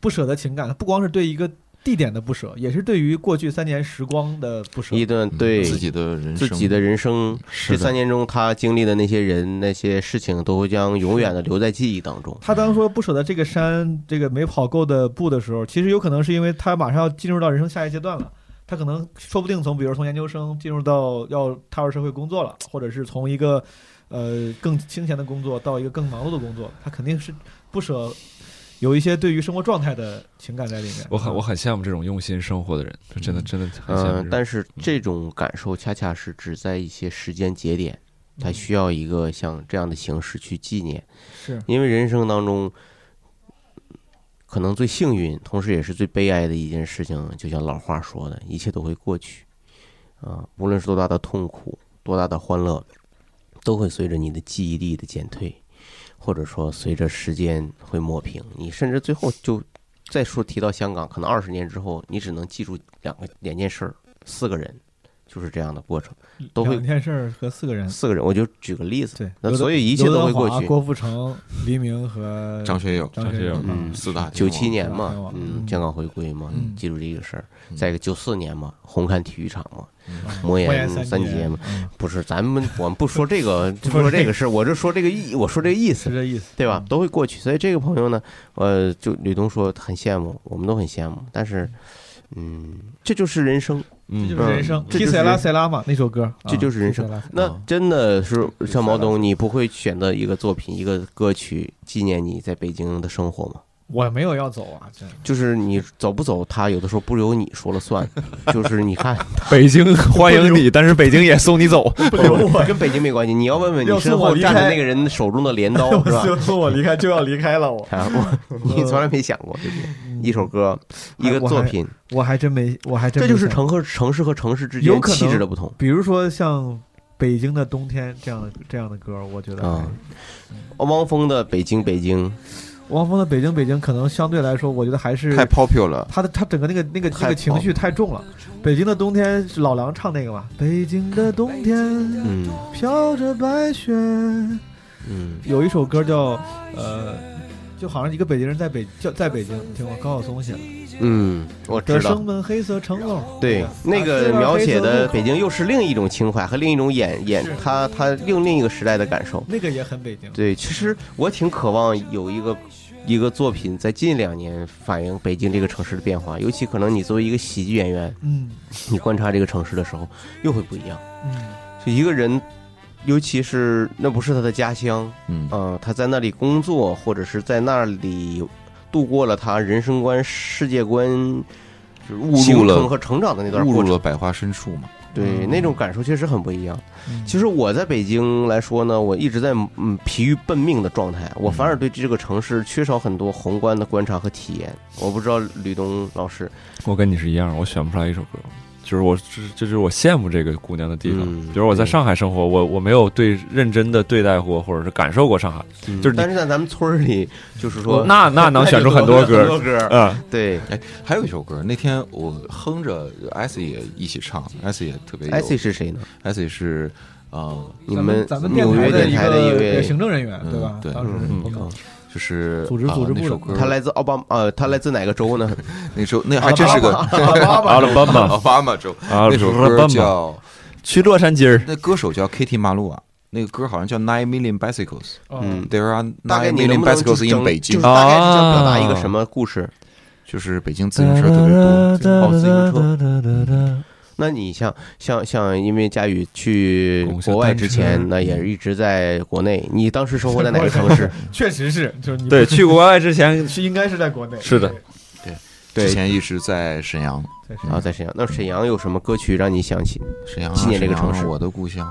不舍的情感，不光是对一个地点的不舍，也是对于过去三年时光的不舍。一段对自己的人生自己的人生，这三年中他经历的那些人、那些事情，都会将永远的留在记忆当中。他当说不舍得这个山，这个没跑够的步的时候，其实有可能是因为他马上要进入到人生下一阶段了。他可能说不定从，比如从研究生进入到要踏入社会工作了，或者是从一个呃更清闲的工作到一个更忙碌的工作，他肯定是不舍有一些对于生活状态的情感在里面。我很我很羡慕这种用心生活的人，这真的真的很羡慕。，嗯但是这种感受恰恰是只在一些时间节点，它需要一个像这样的形式去纪念。是因为人生当中，可能最幸运，同时也是最悲哀的一件事情，就像老话说的，一切都会过去。啊，无论是多大的痛苦，多大的欢乐，都会随着你的记忆力的减退，或者说随着时间会抹平。你甚至最后就再说提到香港，可能二十年之后，你只能记住两个两件事儿，四个人，就是这样的过程，都会两件事和四个人，四个人，我就举个例子，对，那所以一切都会过去。郭富城、黎明和 张学友，张学友，嗯，四大九七年嘛，嗯，香港回归嘛，记住这个事儿。再一个九四年嘛，红磡体育场嘛，魔岩三杰嘛，不是，咱们我们不说这个，不说这个事，我就说这个意，我说这个意思，是这意思，对吧？都会过去。所以这个朋友呢，呃，就吕东说很羡慕，我们都很羡慕，但是。嗯，这就是人生，这就是人生。这塞拉塞拉嘛，那首歌，这就是人生。那真的是像毛东，你不会选择一个作品、一个歌曲纪念你在北京的生活吗？我没有要走啊，真就是你走不走，他有的时候不由你说了算。就是你看，北京欢迎你，但是北京也送你走，不留我，跟北京没关系。你要问问你身后站的那个人手中的镰刀 是吧？送我离开就要离开了，我我你从来没想过，对不对？一首歌，一个作品，我还真没，我还真这就是城和城市和城市之间气质的不同。比如说像《北京的冬天》这样的这样的歌，我觉得啊，汪峰的《北京北京》。汪峰的《北京北京》可能相对来说，我觉得还是太 popular 了。他的他整个那个那个那个情绪太重了。北京的冬天是老梁唱那个嘛？北京的冬天，嗯，飘着白雪，嗯，有一首歌叫呃，就好像一个北京人在北叫在北京，你听过高晓松写的？嗯，我知道。生门黑色城楼。对，那个描写的北京又是另一种情怀和另一种演演，他他另另一个时代的感受。那个也很北京。对，其实我挺渴望有一个。一个作品在近两年反映北京这个城市的变化，尤其可能你作为一个喜剧演员，嗯，你观察这个城市的时候又会不一样，嗯，就一个人，尤其是那不是他的家乡，嗯。啊，他在那里工作或者是在那里度过了他人生观、世界观误了和成长的那段误入了百花深处嘛。对，那种感受确实很不一样。其实我在北京来说呢，我一直在嗯疲于奔命的状态，我反而对这个城市缺少很多宏观的观察和体验。我不知道吕东老师，我跟你是一样，我选不出来一首歌。就是我，这这就是我羡慕这个姑娘的地方。比如我在上海生活，我我没有对认真的对待过，或者是感受过上海。就是，但是在咱们村里，就是说，那那能选出很多歌，很多歌。嗯，对。哎，还有一首歌，那天我哼着，艾斯也一起唱，艾斯也特别。艾斯是谁呢？艾斯是呃，你们咱们纽约电台的一位行政人员，对吧？对，当时就是组织组织那首歌，他来自奥巴呃，他来自哪个州呢？那时候那还真是个阿拉巴马，阿拉 巴马州。那首歌叫《去洛杉矶》，那歌手叫 Kitty 马路啊。那个歌好像叫 Nine Million Bicycles。嗯，There are nine million bicycles in 北京。大概是想表达一个什么故事？就是北京自行车特别多，哦，自行车。那你像像像，因为佳宇去国外之前，那也是一直在国内。你当时生活在哪个城市？确实是，就是对去国外之前 是应该是在国内。是的，对对，之前一直在沈阳然后，在沈阳。那沈阳有什么歌曲让你想起沈阳？纪念这个城市，我的故乡。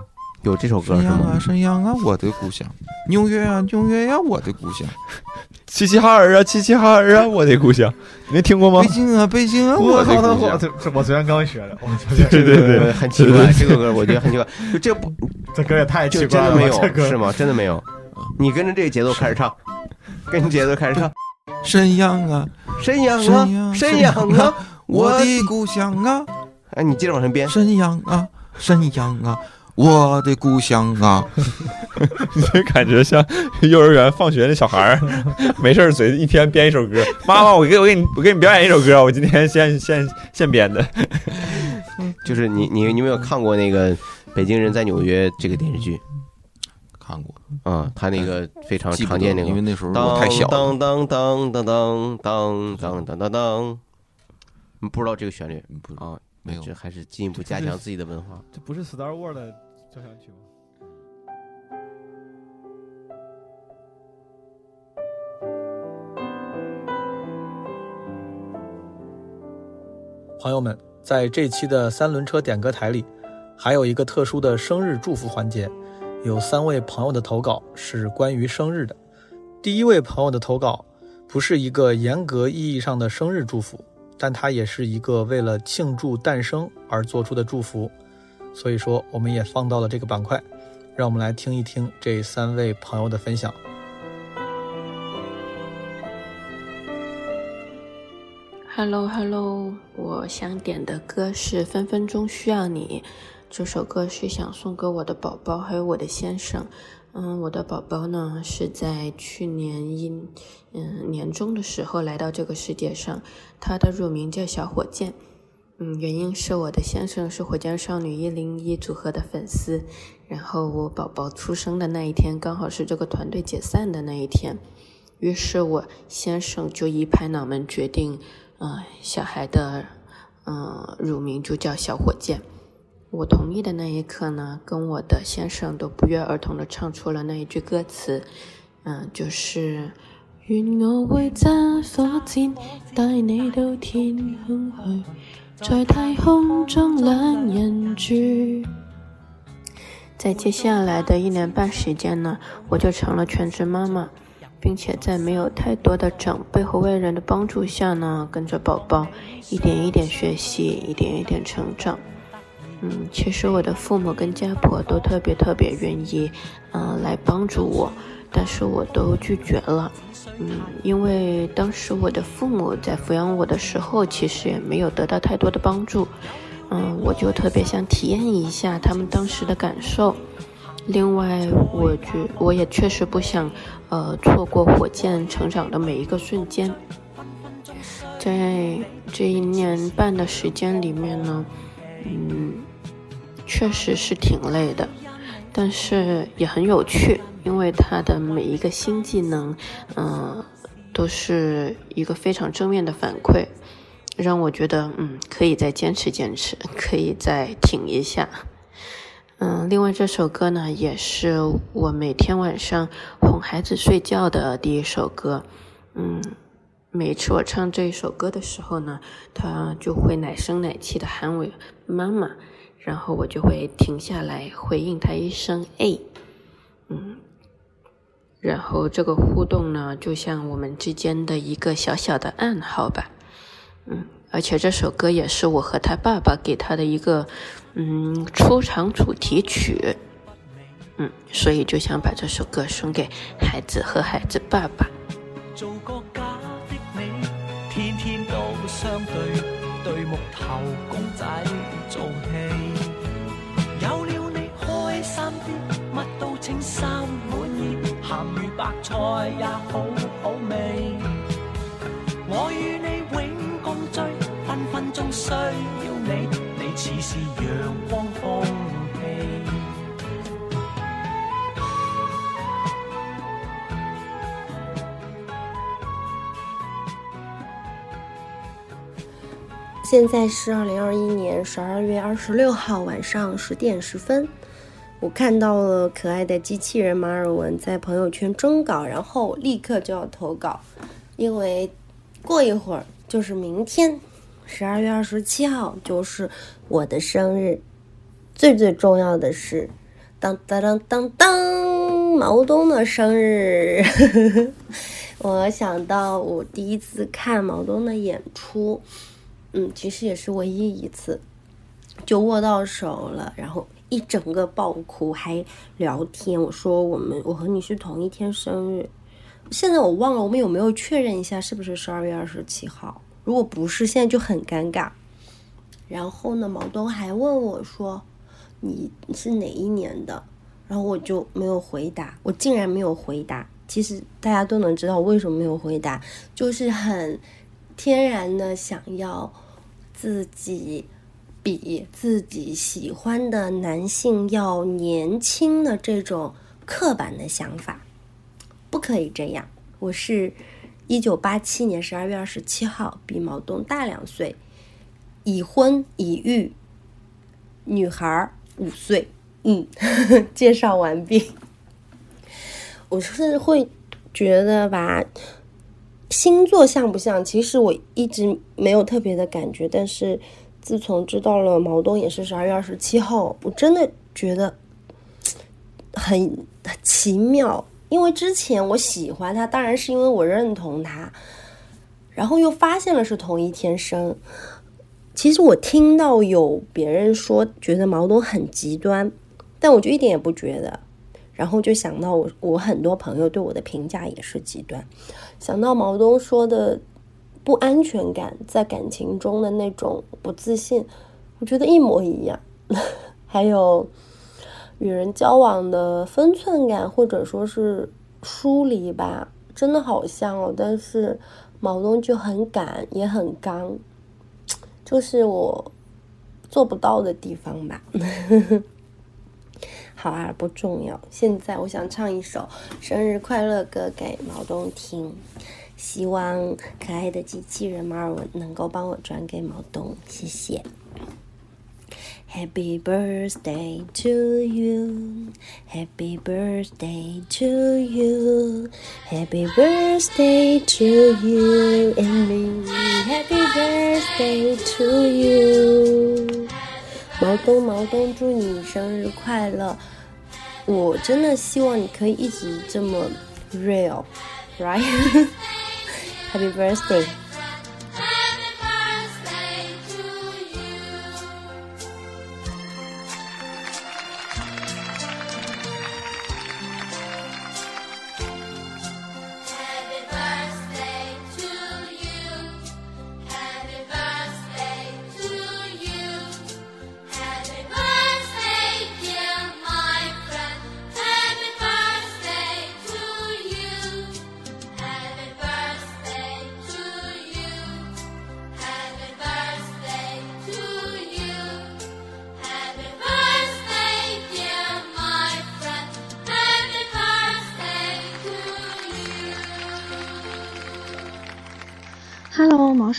有这首歌是吗？沈阳啊，我的故乡；纽约啊，纽约呀，我的故乡；齐齐哈尔啊，齐齐哈尔啊，我的故乡。没听过吗？北京啊，北京啊，我的故乡。这这我昨天刚学的，对对对，很奇怪。这个歌我觉得很奇怪，就这不，这歌也太奇怪了，真的没有是吗？真的没有。你跟着这个节奏开始唱，跟着节奏开始唱。沈阳啊，沈阳啊，沈阳啊，我的故乡啊。哎，你接着往上编。沈阳啊，沈阳啊。我的故乡啊，你感觉像幼儿园放学那小孩儿，没事嘴一天编一首歌。妈妈，我给我给你我给你表演一首歌，我今天现现现编的。就是你你你有没有看过那个《北京人在纽约》这个电视剧？看过啊，他那个非常常见那个，因为那时候我太小。当当当当当当当当当当，不知道这个旋律啊？没有，这还是进一步加强自己的文化。这不是 Star Wars 的交响曲吗？朋友们，在这期的三轮车点歌台里，还有一个特殊的生日祝福环节，有三位朋友的投稿是关于生日的。第一位朋友的投稿不是一个严格意义上的生日祝福。但它也是一个为了庆祝诞生而做出的祝福，所以说我们也放到了这个板块，让我们来听一听这三位朋友的分享。Hello Hello，我想点的歌是《分分钟需要你》。这首歌是想送给我的宝宝，还有我的先生。嗯，我的宝宝呢是在去年一嗯年中的时候来到这个世界上，他的乳名叫小火箭。嗯，原因是我的先生是火箭少女一零一组合的粉丝，然后我宝宝出生的那一天刚好是这个团队解散的那一天，于是我先生就一拍脑门决定，呃，小孩的嗯乳名就叫小火箭。我同意的那一刻呢，跟我的先生都不约而同的唱出了那一句歌词，嗯，就是愿我会揸火箭带你到天空去，在太空中兩人住。在接下来的一年半时间呢，我就成了全职妈妈，并且在没有太多的长辈和外人的帮助下呢，跟着宝宝一点一点学习，一点一点成长。嗯，其实我的父母跟家婆都特别特别愿意，嗯、呃，來幫助我，但是我都拒绝了。嗯，因为当时我的父母在抚养我的时候，其实也没有得到太多的帮助。嗯，我就特别想体验一下他们当时的感受。另外，我觉我也确实不想，呃，错过火箭成长的每一个瞬间。在这一年半的时间里面呢，嗯。确实是挺累的，但是也很有趣，因为他的每一个新技能，嗯、都是一个非常正面的反馈，让我觉得，嗯，可以再坚持坚持，可以再挺一下。嗯、另外这首歌呢，也是我每天晚上哄孩子睡觉的第一首歌。嗯，每次我唱这一首歌的时候呢，他就会奶声奶气的喊我妈妈。然后我就会停下来回应他一声“哎”，嗯，然后这个互动呢，就像我们之间的一个小小的暗号吧，嗯，而且这首歌也是我和他爸爸给他的一个嗯出场主题曲，嗯，所以就想把这首歌送给孩子和孩子爸爸。白菜也好好味。我与你永共聚，分分钟需要你，你似是阳光空氣。現在是二零二一年十二月二十六號晚上十點十分。我看到了可爱的机器人马尔文在朋友圈征稿，然后立刻就要投稿，因为过一会儿就是明天，十二月二十七号就是我的生日。最最重要的是，当当当当当，毛东的生日。我想到我第一次看毛东的演出，嗯，其实也是唯一一次，就握到手了，然后。一整个爆哭，还聊天。我说我们我和你是同一天生日，现在我忘了我们有没有确认一下是不是十二月二十七号？如果不是，现在就很尴尬。然后呢，毛东还问我说你是哪一年的？然后我就没有回答，我竟然没有回答。其实大家都能知道我為什么没有回答，就是很天然的想要自己。比自己喜欢的男性要年轻的这种刻板的想法，不可以这样。我是一九八七年十二月二十七号，比毛东大两岁，已婚已育，女孩五岁。嗯，介绍完毕。我是会觉得吧，星座像不像？其实我一直没有特别的感觉，但是。自从知道了毛东也是十二月二十七号，我真的觉得很很奇妙。因为之前我喜欢他，当然是因为我认同他，然后又发现了是同一天生。其实我听到有别人说觉得毛东很极端，但我就一点也不觉得。然后就想到我我很多朋友对我的评价也是极端。想到毛东说的。不安全感，在感情中的那种不自信，我觉得一模一样。还有与人交往的分寸感，或者说是疏离吧，真的好像哦。但是毛东就很敢，也很刚，就是我做不到的地方吧。好啊，不重要。现在我想唱一首生日快乐歌给毛东听，希望可爱的机器人马尔文能够帮我转给毛东，谢谢。Happy birthday to you, Happy birthday to you, Happy birthday to you and me, Happy birthday to you。毛东，毛东，祝你生日快乐！我真的希望你可以一直这么 real，right？Happy birthday!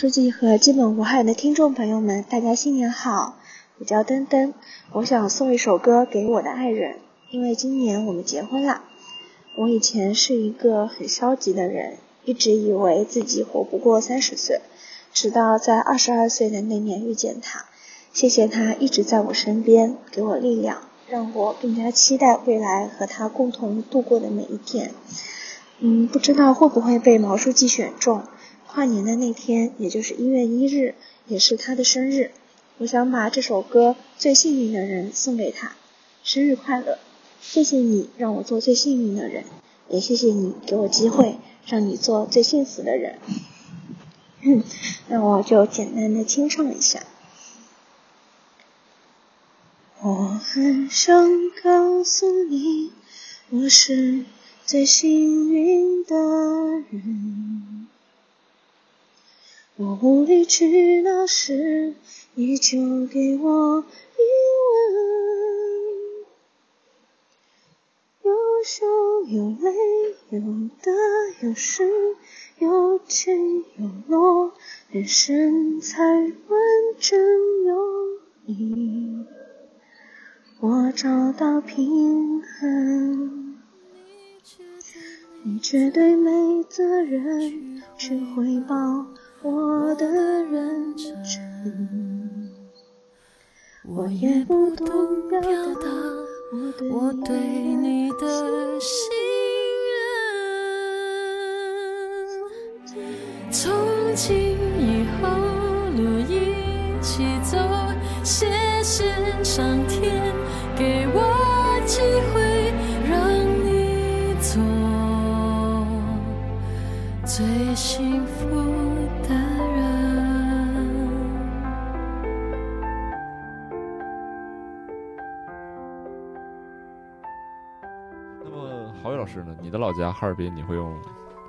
书记和基本无害的听众朋友们，大家新年好！我叫登登，我想送一首歌给我的爱人，因为今年我们结婚了。我以前是一个很消极的人，一直以为自己活不过三十岁，直到在二十二岁的那年遇见他，谢谢他一直在我身边，给我力量，让我更加期待未来和他共同度过的每一天。嗯，不知道会不会被毛书记选中。跨年的那天，也就是一月一日，也是他的生日。我想把这首歌《最幸运的人》送给他，生日快乐！谢谢你让我做最幸运的人，也谢谢你给我机会让你做最幸福的人。那我就简单的清唱一下。我很想告诉你，我是最幸运的人。我无理取闹时，你就给我一吻，有笑有泪，有得有失，有起有落，人生才完整有意义。我找到平衡，你绝对没责任去回报。我的认真，我也不懂表达我对你的信任。从今以后，路一起走，谢谢上天给我机会，让你做最幸你的老家哈尔滨，你会用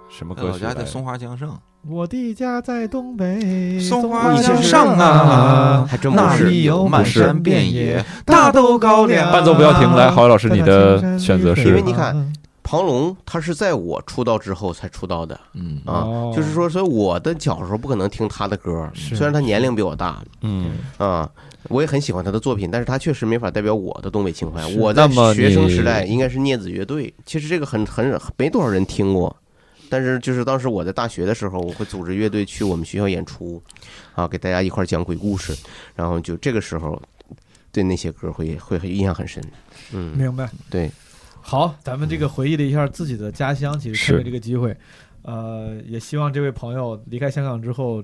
什么歌曲？老家在松花江上。我的家在东北，松花江上啊，还真那里有满山遍野大豆高粱。伴奏不要停，来，郝宇老师，你的选择是？因为你看。庞龙他是在我出道之后才出道的，嗯。啊，就是说，所以我的小时候不可能听他的歌，虽然他年龄比我大，嗯。啊，我也很喜欢他的作品，但是他确实没法代表我的东北情怀。我在学生时代应该是镊子乐队，其实这个很很没多少人听过，但是就是当时我在大学的时候，我会组织乐队去我们学校演出，啊，给大家一块讲鬼故事，然后就这个时候对那些歌会会印象很深，嗯，明白，对。好，咱们这个回忆了一下自己的家乡，其实趁着这个机会，呃，也希望这位朋友离开香港之后，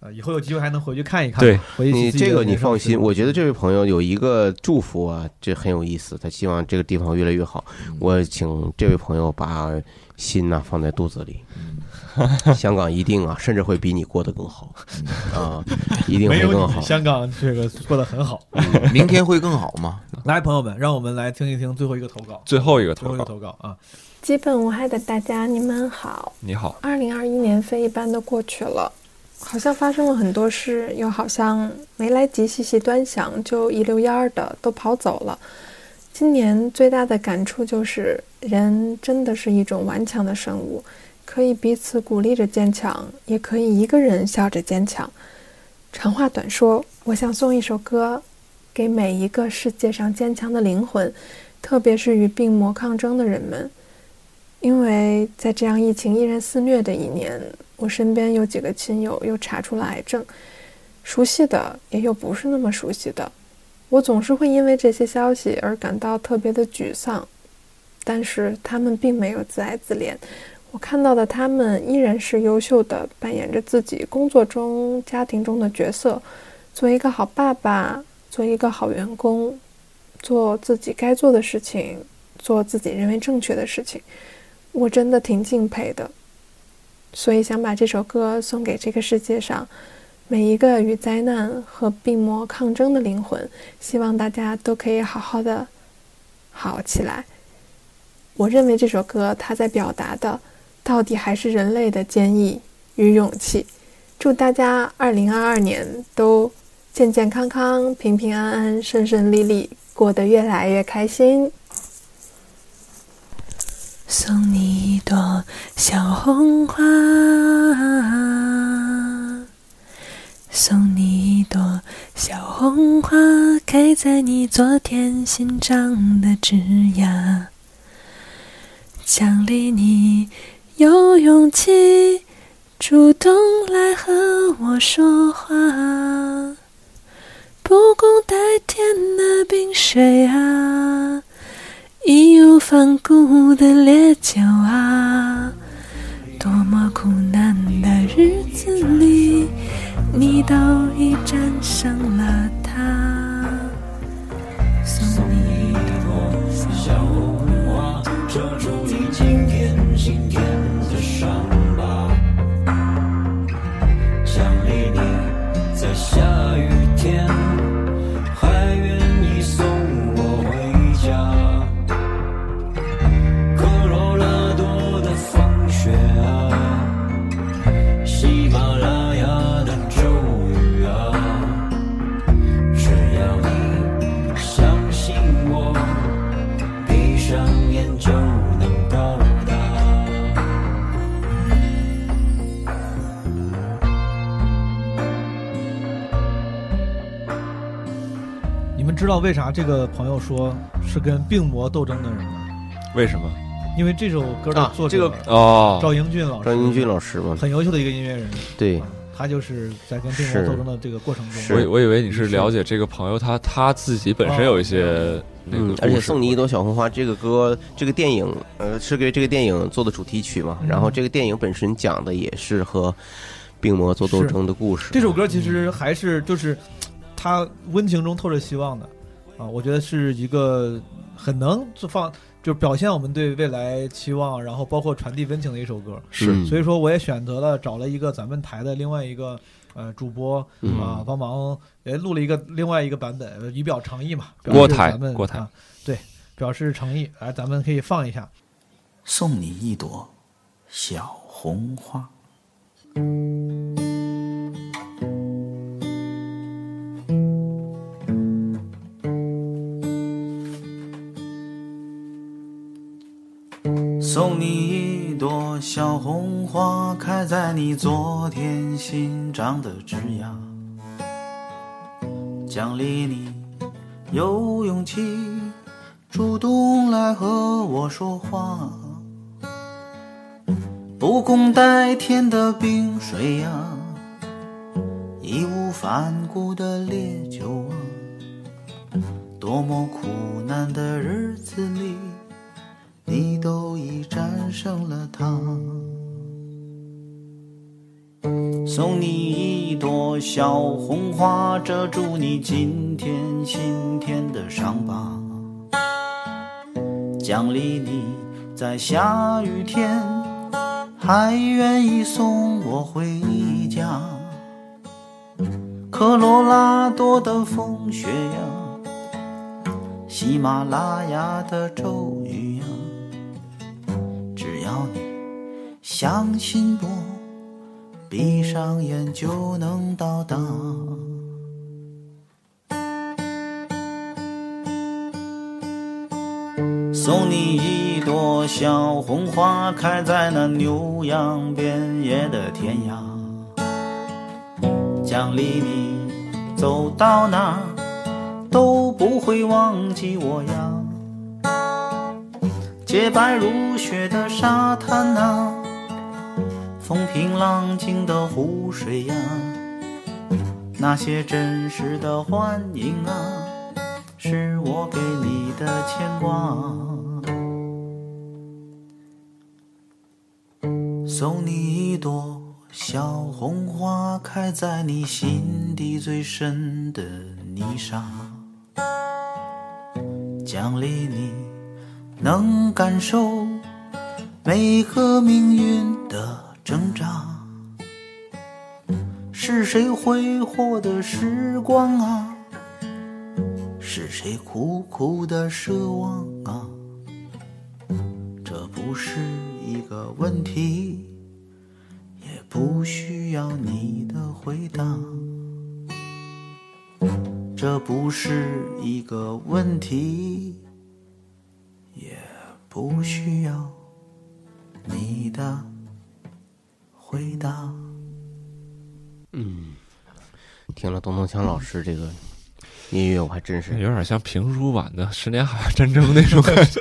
呃，以后有机会还能回去看一看。对回去这个你放心，我觉得这位朋友有一个祝福啊，这很有意思。他希望这个地方越来越好。嗯我请这位朋友把心呐、放在肚子里。香港一定啊，甚至会比你过得更好啊，一定会没有更好。香港这个过得很好。明天会更好吗？来，朋友们，让我们来听一听最后一个投稿。最后一个最后一个投稿投稿啊！基本无害的大家，你们好。你好，二零二一年飞一般的过去了，好像发生了很多事，又好像没来及细细端详，就一溜烟儿的都跑走了。今年最大的感触就是，人真的是一种顽强的生物，可以彼此鼓励着坚强，也可以一个人笑着坚强。长话短说，我想送一首歌给每一个世界上坚强的灵魂，特别是与病魔抗争的人们。因为在这样疫情依然肆虐的一年，我身边有几个亲友又查出了癌症，熟悉的也有不是那么熟悉的。我总是会因为这些消息而感到特别的沮丧，但是他们并没有自哀自怜。我看到的他们依然是优秀的，扮演着自己工作中、家庭中的角色，做一个好爸爸，做一个好员工，做自己该做的事情，做自己认为正确的事情。我真的挺敬佩的，所以想把这首歌送给这个世界上每一个与灾难和病魔抗争的灵魂，希望大家都可以好好的好起来。我认为这首歌它在表达的，到底还是人类的坚毅与勇气。祝大家二零二二年都健健康康、平平安安、顺顺利利，过得越来越开心。送你一朵小红花，送你一朵小红花，开在你昨天新长的枝桠。奖励你有勇气主动来和我说话，不共戴天的冰水啊。义无反顾的烈酒啊，多么苦难的日子里，你都已战胜了道为啥这个朋友说是跟病魔斗争的人吗？为什么？因为这首歌的啊作者、这个哦。赵英俊老师，赵英俊老师嘛。很优秀的一个音乐人，对，他就是在跟病魔斗争的这个过程中，我以我以为你是了解这个朋友，他他自己本身有一些那个嗯而且送你一朵小红花这个歌，这个电影，呃，是给这个电影做的主题曲嘛。嗯。然后这个电影本身讲的也是和病魔做斗争的故事。这首歌其实还是就是他温情中透着希望的啊，我觉得是一个很能就放就表现我们对未来期望，然后包括传递温情的一首歌。是所以说我也选择了找了一个咱们台的另外一个呃主播嗯啊帮忙也录了一个另外一个版本，以表诚意嘛。表郭台示咱们郭台啊对，表示诚意，来咱们可以放一下。送你一朵小红花。送你一朵小红花，开在你昨天新长的枝桠。奖励你有勇气主动来和我说话，不共戴天的冰水呀、义无反顾的烈酒啊，多么苦难的日子里，你都已战胜了它。送你一朵小红花，遮住你今天心田的伤疤，奖励你在下雨天还愿意送我回家。科罗拉多的风雪呀，喜马拉雅的骤雨呀，要你相信我。闭上眼就能到达。送你一朵小红花，开在那牛羊遍野的天涯。奖励你走到哪都不会忘记我呀。洁白如雪的沙滩啊。风平浪静的湖水呀，那些真实的欢迎啊，是我给你的牵挂。送你一朵小红花，开在你心底最深的泥沙，奖励你能感受每个命运的。挣扎，是谁挥霍的时光啊？是谁苦苦的奢望啊？这不是一个问题，也不需要你的回答。这不是一个问题，不需要你的。回答。嗯，听了东东强老师这个音乐，我还真是有点像评书版的《十年海洋战争》那种感觉。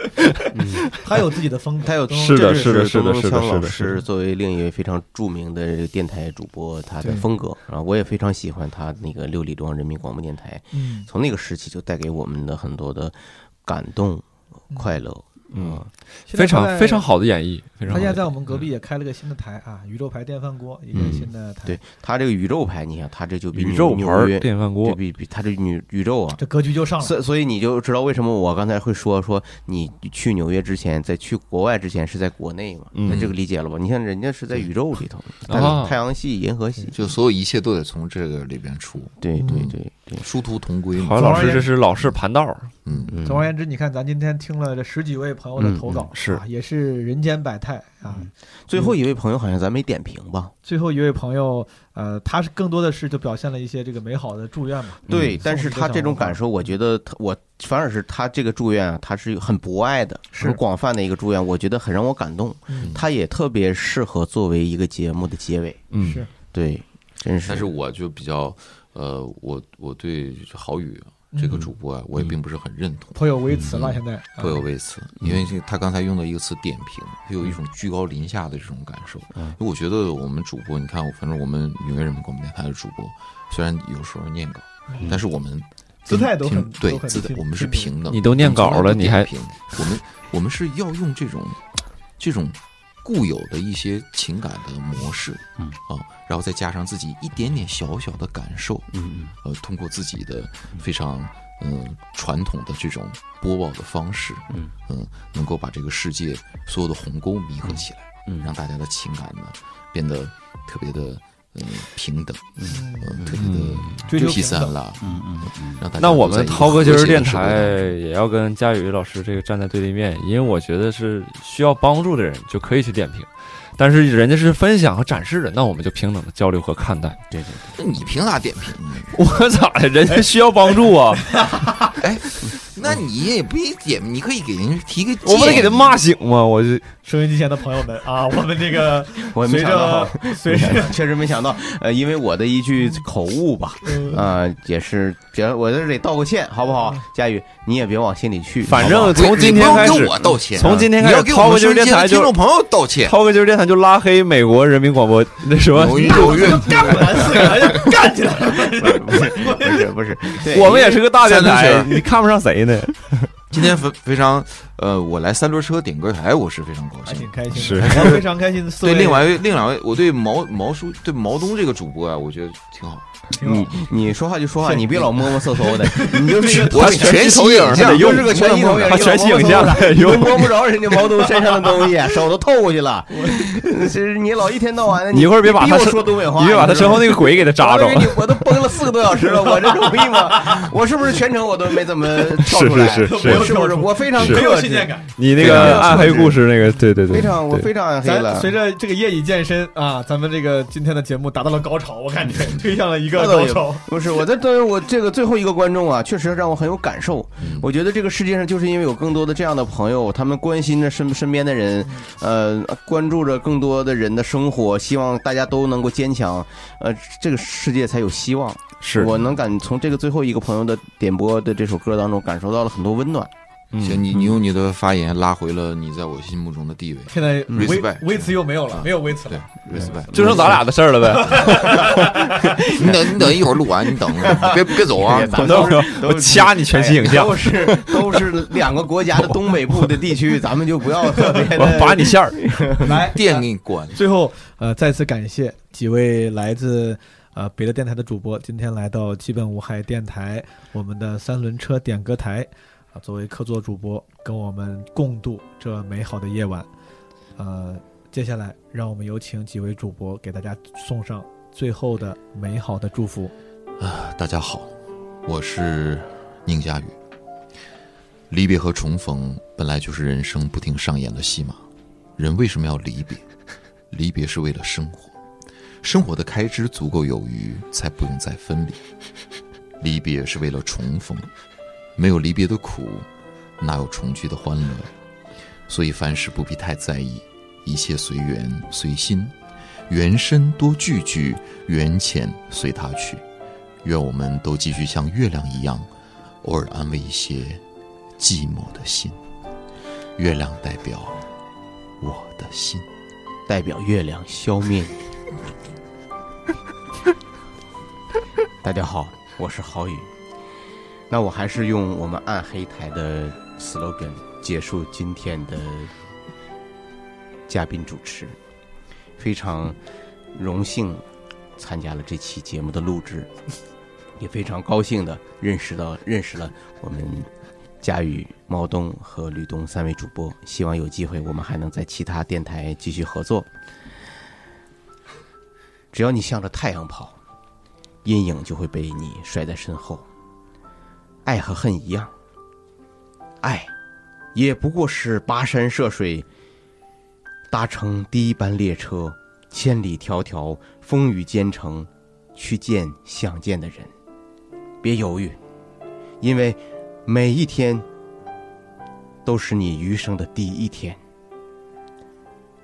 嗯，他有自己的风格，他有是的，是的，是的，是的，老是的，师作为另一位非常著名的电台主播，他的风格啊，我也非常喜欢他那个六里庄人民广播电台。嗯，从那个时期就带给我们的很多的感动、快乐。嗯，非常非常好的演绎，非常他现在在我们隔壁也开了个新的台啊，宇宙牌电饭锅，一个嗯。新的台。对他这个宇宙牌，你想他这就比宇宙纽牌约电饭锅。就比比他这宇宇宙啊，这格局就上了。所所以你就知道为什么我刚才会说说你去纽约之前，在去国外之前是在国内嘛？嗯。那这个理解了吧？你看人家是在宇宙里头，太阳系、银河系，就所有一切都得从这个里边出。对对对，殊途同归嘛。郝老师这是老式盘道，嗯嗯总而言之，你看咱今天听了这十几位朋友的投稿，是啊，也是人间百态啊。最后一位朋友好像咱没点评吧？最后一位朋友，呃，他是更多的是就表现了一些这个美好的祝愿嘛。对，嗯但是他这种感，受，我觉得他我反而是他这个祝愿啊，他是很博爱的，是很广泛的一个祝愿，我觉得很让我感动。嗯他也特别适合作为一个节目的结尾。嗯是对，真是。但是我就比较，呃，我我对郝宇这个主播啊，我也并不是很认同，颇有微词了嗯。现在啊。颇有微词，因为这他刚才用的一个词点评，他有一种居高临下的这种感受。嗯。因为我觉得我们主播，你看，反正我们纽约人民广播电台的主播，虽然有时候念稿，嗯。但是我们姿态都很对姿态，我们是平等。你都念稿了你还我们我们是要用这种这种固有的一些情感的模式，嗯。啊，然后再加上自己一点点小小的感受，嗯嗯，呃，通过自己的非常嗯传统的这种播报的方式，嗯。能够把这个世界所有的鸿沟弥合起来，嗯。让大家的情感呢变得特别的嗯平等，嗯呃特别的追求 peace 平等 love，嗯嗯嗯让大家那我们涛哥今儿电台也要跟佳宇老师这个站在对立面，因为我觉得是需要帮助的人就可以去点评，但是人家是分享和展示的，那我们就平等的交流和看待。对对那你凭啥点评呢？我咋的？人家需要帮助啊！哎，那你也不一点，你可以给人提个建议，我不得给他骂醒吗？我就收音机前的朋友们啊，我们这个 我没随想到着，随着确实没想到，呃，因为我的一句口误吧，嗯啊，也是，别我在这里道个歉，好不好？佳宇，你也别往心里去。反正从今天开始要给我道歉，从今天开始，你要给涛哥我电台听众朋友道歉。涛哥今儿电台就拉黑美国人民广播那什么纽干完四个人就干起来了。不是 不是我们也是个大电台 你看不上谁呢？今天非非常，呃，我来三轮车点歌台，我是非常高兴，挺开心的是非常开心的对，另外另两位，我对毛毛叔对毛东这个主播啊，我觉得挺好。你你说话就说话，你别老摸摸搜搜的，你就是是个我全息影像你就是个全息投影，他全息影像你都摸不着人家毛东身上的东西，手都透过去了。是你老一天到晚的，你一会儿别把他说东北话，你别把他身后那个鬼给他扎着我都崩了四个多小时了，我这容易吗？我是不是全程我都没怎么跳出来？是是是我是不是？我非常是客气信念感你那个暗黑故事那个，对对对，非常我非常暗黑了。随着这个夜已健身啊，咱们这个今天的节目达到了高潮，我感觉推向了一个那倒也高潮。不是我在作为我这个最后一个观众啊，确实让我很有感受。嗯我觉得这个世界上就是因为有更多的这样的朋友，他们关心着身身边的人，嗯呃，关注着更多的人的生活，希望大家都能够坚强，呃，这个世界才有希望。是我能感从这个最后一个朋友的点播的这首歌当中感受到了很多温暖。行，你你用你的发言拉回了你在我心目中的地位。现在微 respect 微词又没有了，没有微词了。respect，就剩咱俩的事儿了呗。你等你等一会儿录完，你等着，别别走啊！咱都是我掐你全息影像都是 都是两个国家的东北部的地区，咱们就不要特别的我拔你线儿来，电给你关。最后，呃，再次感谢几位来自呃别的电台的主播，今天来到基本无害电台，我们的三轮车点歌台啊、作为客座主播，跟我们共度这美好的夜晚。呃，接下来让我们有请几位主播给大家送上最后的美好的祝福。啊，大家好，我是宁佳宇。离别和重逢本来就是人生不停上演的戏码。人为什么要离别？离别是为了生活，生活的开支足够有余，才不用再分离。离别是为了重逢，没有离别的苦，哪有重聚的欢乐？所以凡事不必太在意，一切随缘随心，缘深多聚聚，缘浅随他去。愿我们都继续像月亮一样，偶尔安慰一些寂寞的心。月亮代表我的心，代表月亮消灭你。大家好，我是郝宇。那我还是用我们暗黑台的 slogan 结束今天的嘉宾主持。非常荣幸参加了这期节目的录制，也非常高兴的认识到认识了我们佳宇、毛东和吕东三位主播。希望有机会我们还能在其他电台继续合作。只要你向着太阳跑，阴影就会被你甩在身后。爱和恨一样，爱也不过是跋山涉水，搭乘第一班列车，千里迢迢，风雨兼程，去见想见的人。别犹豫，因为每一天都是你余生的第一天。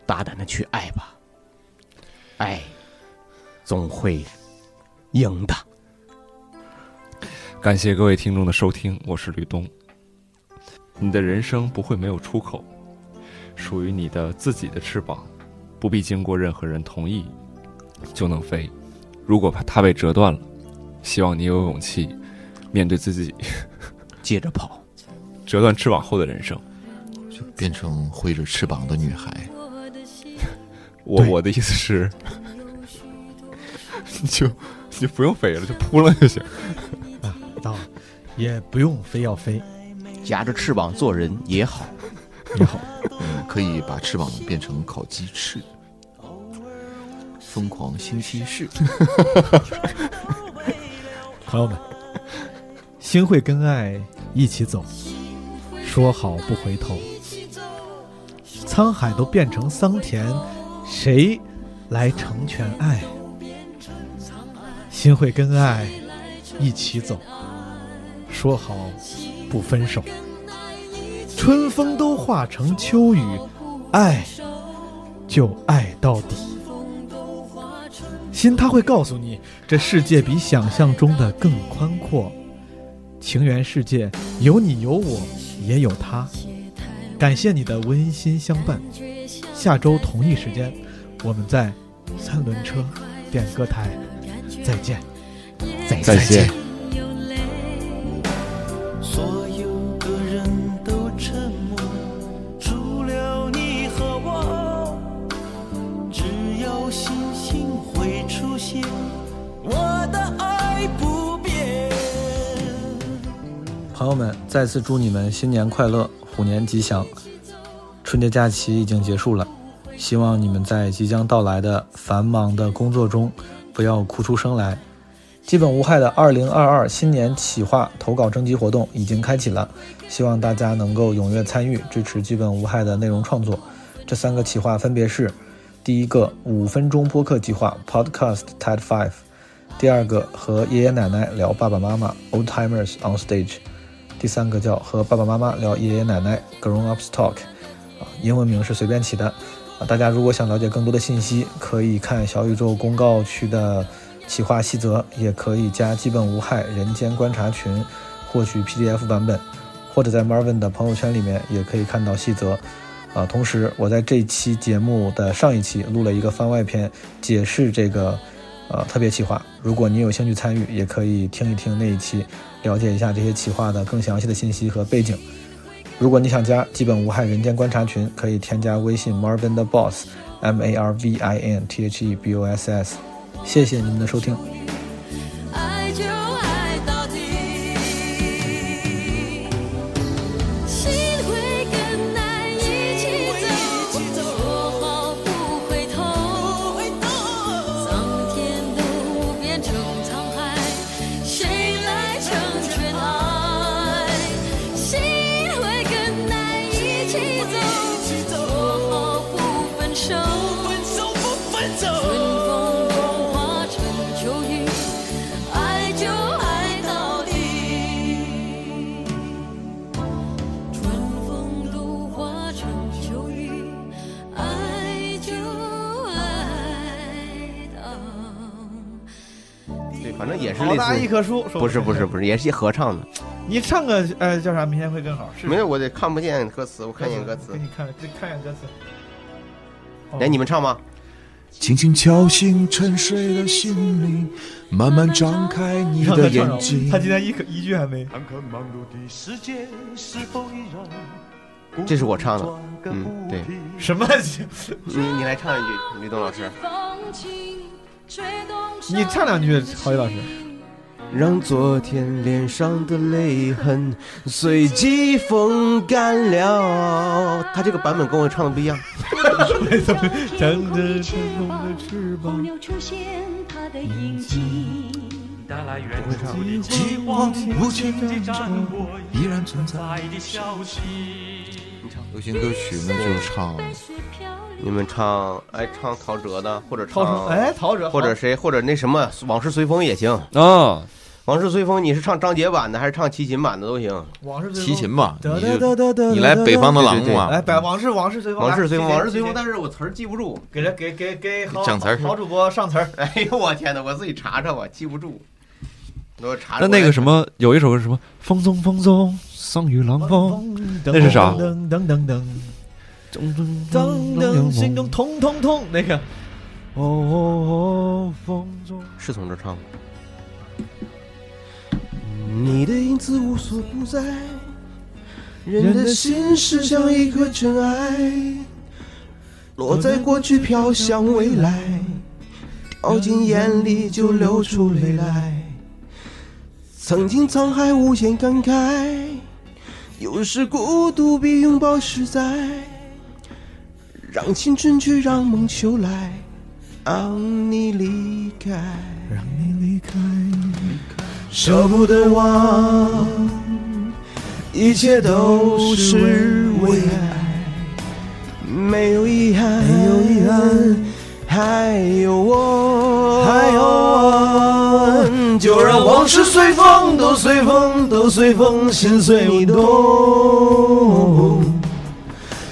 大胆的去爱吧，爱总会赢的。感谢各位听众的收听，我是吕东。你的人生不会没有出口，属于你的自己的翅膀，不必经过任何人同意就能飞。如果它被折断了，希望你有勇气面对自己，接着跑，折断翅膀后的人生。就变成挥着翅膀的女孩。我我的意思是，你 就你就不用飞了，就扑了就行。啊，到，也不用非要飞，夹着翅膀做人也好，也好。嗯，可以把翅膀变成烤鸡翅。疯狂星期四，朋友们，心会跟爱一起走，说好不回头。沧海都变成桑田，谁来成全爱？心会跟爱一起走，说好不分手。春风都化成秋雨，爱就爱到底。心它会告诉你，这世界比想象中的更宽阔。情缘世界有你有我，也有他。感谢你的温馨相伴。下周同一时间，我们在三轮车点歌台再见，再再见。再次祝你们新年快乐，虎年吉祥！春节假期已经结束了，希望你们在即将到来的繁忙的工作中，不要哭出声来。基本无害的2022新年企划投稿征集活动已经开启了，希望大家能够踊跃参与，支持基本无害的内容创作。这三个企划分别是：第一个五分钟播客计划 Podcast TED Five，第二个和爷爷奶奶聊爸爸妈妈 Old Timers on Stage，第三个叫和爸爸妈妈聊爷爷奶奶 Grown Ups Talk。啊，英文名是随便起的。啊，大家如果想了解更多的信息，可以看小宇宙公告区的企划细则，也可以加基本无害人间观察群获取 PDF 版本，或者在 Marvin 的朋友圈里面也可以看到细则。啊，同时我在这期节目的上一期录了一个番外篇，解释这个呃特别企划。如果你有兴趣参与，也可以听一听那一期，了解一下这些企划的更详细的信息和背景。如果你想加基本无害人间观察群，可以添加微信 marvintheboss，M A R V I N T H E B O S S。谢谢你们的收听。好大一棵树不是不是不是，也是一合唱的。你唱个呃叫啥？明天会更好。是没有，我得看不见歌词，我看一眼歌词给。你看，给看一眼歌词。哦来，你们唱吗？轻轻敲醒沉睡的心灵，慢慢张开你的眼睛。他今天一可一句还没。这是我唱的，嗯，对。什么？你你来唱一句，吕东老师。你唱两句，郝宇老师。让昨天脸上的泪痕随季风干了。他这个版本跟我唱的不一样。张着翅膀。出现它的印记。带来远不会唱饥荒无情的战火依然存在的消息。流行歌曲那就唱，你们唱，哎，唱陶喆的，或者唱，喆哎陶喆或者谁，或者那什么，往事随风也行啊。往事随风，你是唱张杰版的还是唱齐秦版的都行。往事随风齐秦吧，你你来北方的狼对对嘛来，百往事往事随风，往事随风，往事随风，但是我词儿记不住。给这给给给好讲词儿好主播上词儿。哎呦我天哪，我自己查查吧，记不住。我查查。那那个什么，有一首歌是什么？风中风中，送与冷风，那是啥？噔噔噔噔噔噔，心中痛痛痛，那个。哦哦，风中是从这唱吗？你的影子无所不在，人的心事像一颗尘埃，落在过去飘向未来，掉进眼里就流出泪来。曾经沧海无限感慨，有时孤独比拥抱实在。让青春去，让梦秋来，让你离开，让你离开。舍不得忘，一切都是为爱，没有遗憾，没有遗憾，还有我，还有我，就让往事随风，都随风，都随风，心随你动。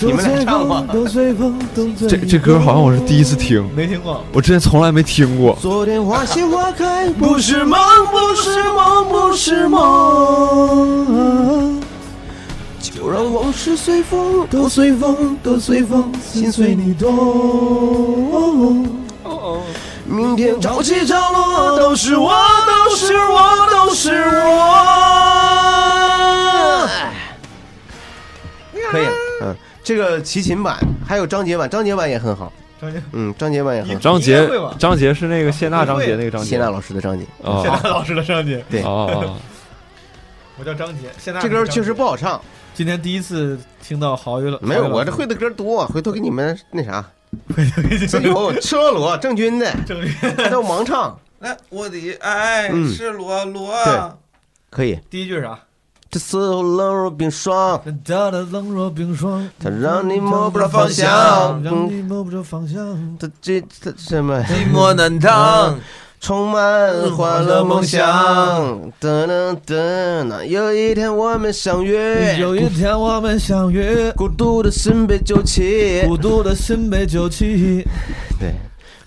你们俩唱吧。这这歌好像我是第一次听，没听过，我之前从来没听过。昨天花谢花开，不是梦，不是梦，不是梦。就让往事随风，都随风，都随风，心随你动。明天潮起潮落，都是我，都是我，都是我。这个齐秦版还有张杰版，张杰版也很好。张杰，嗯，张杰版也很好。张杰，张杰是那个谢娜，张杰那个张杰，谢娜老师的张杰，哦谢娜老师的张杰，对，哦，我叫张杰。谢娜这歌确实不好唱。今天第一次听到郝宇了，没有，我这会的歌多，回头给你们那啥。这有赤裸裸郑钧的，郑钧还有盲唱，来，我的爱嗯赤裸裸。对，可以。第一句是啥？这时候冷若冰霜，它的冷若冰霜，它让你摸不着方向，让你摸不着方向。它这它什么？寂寞难当，充满欢乐梦想。噔噔噔，那有一天我们相约，有一天我们相约，孤独的心被救起，孤独的心被救起。对。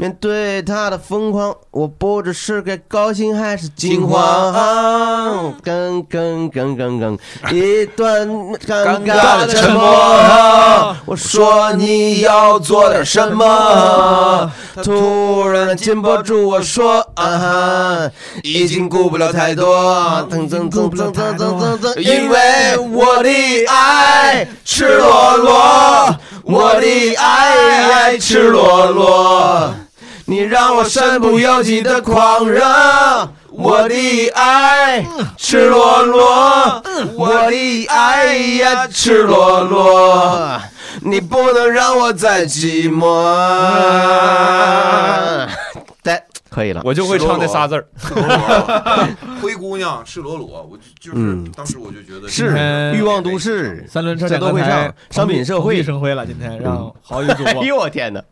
面对他的疯狂，我不知是该高兴还是惊慌。更更更更更，一段尴尬的沉默。我说你要做点什么？突然禁不住我说啊，已经顾不了太多。噔噔噔噔噔噔噔，因为我的爱赤裸裸，我的爱赤裸裸。你让我身不由己的狂热，我的爱赤裸裸，我的爱呀赤裸裸，你不能让我再寂寞。对，可以了，我就会唱这仨字儿。灰姑娘赤裸裸，我就就是嗯。当时我就觉得是欲望都市，三轮车这都会唱，商品社会。生辉了。今天让郝宇主播，哎呦我天哪，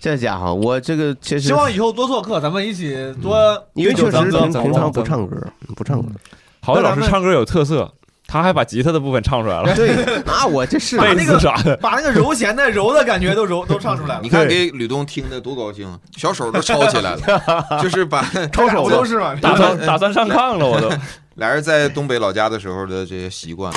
这家伙，我这个确实。希望以后多做客，咱们一起多。因为确实平平平常不唱歌，不唱歌。郝宇老师唱歌有特色，他还把吉他的部分唱出来了。对，那 我这是把那个，把那个揉弦的揉的感觉都揉都唱出来了。你看给吕东听的多高兴，小手都抄起来了，就是把抄手都 是嘛，打算打算上炕了，我都。俩人在东北老家的时候的这些习惯，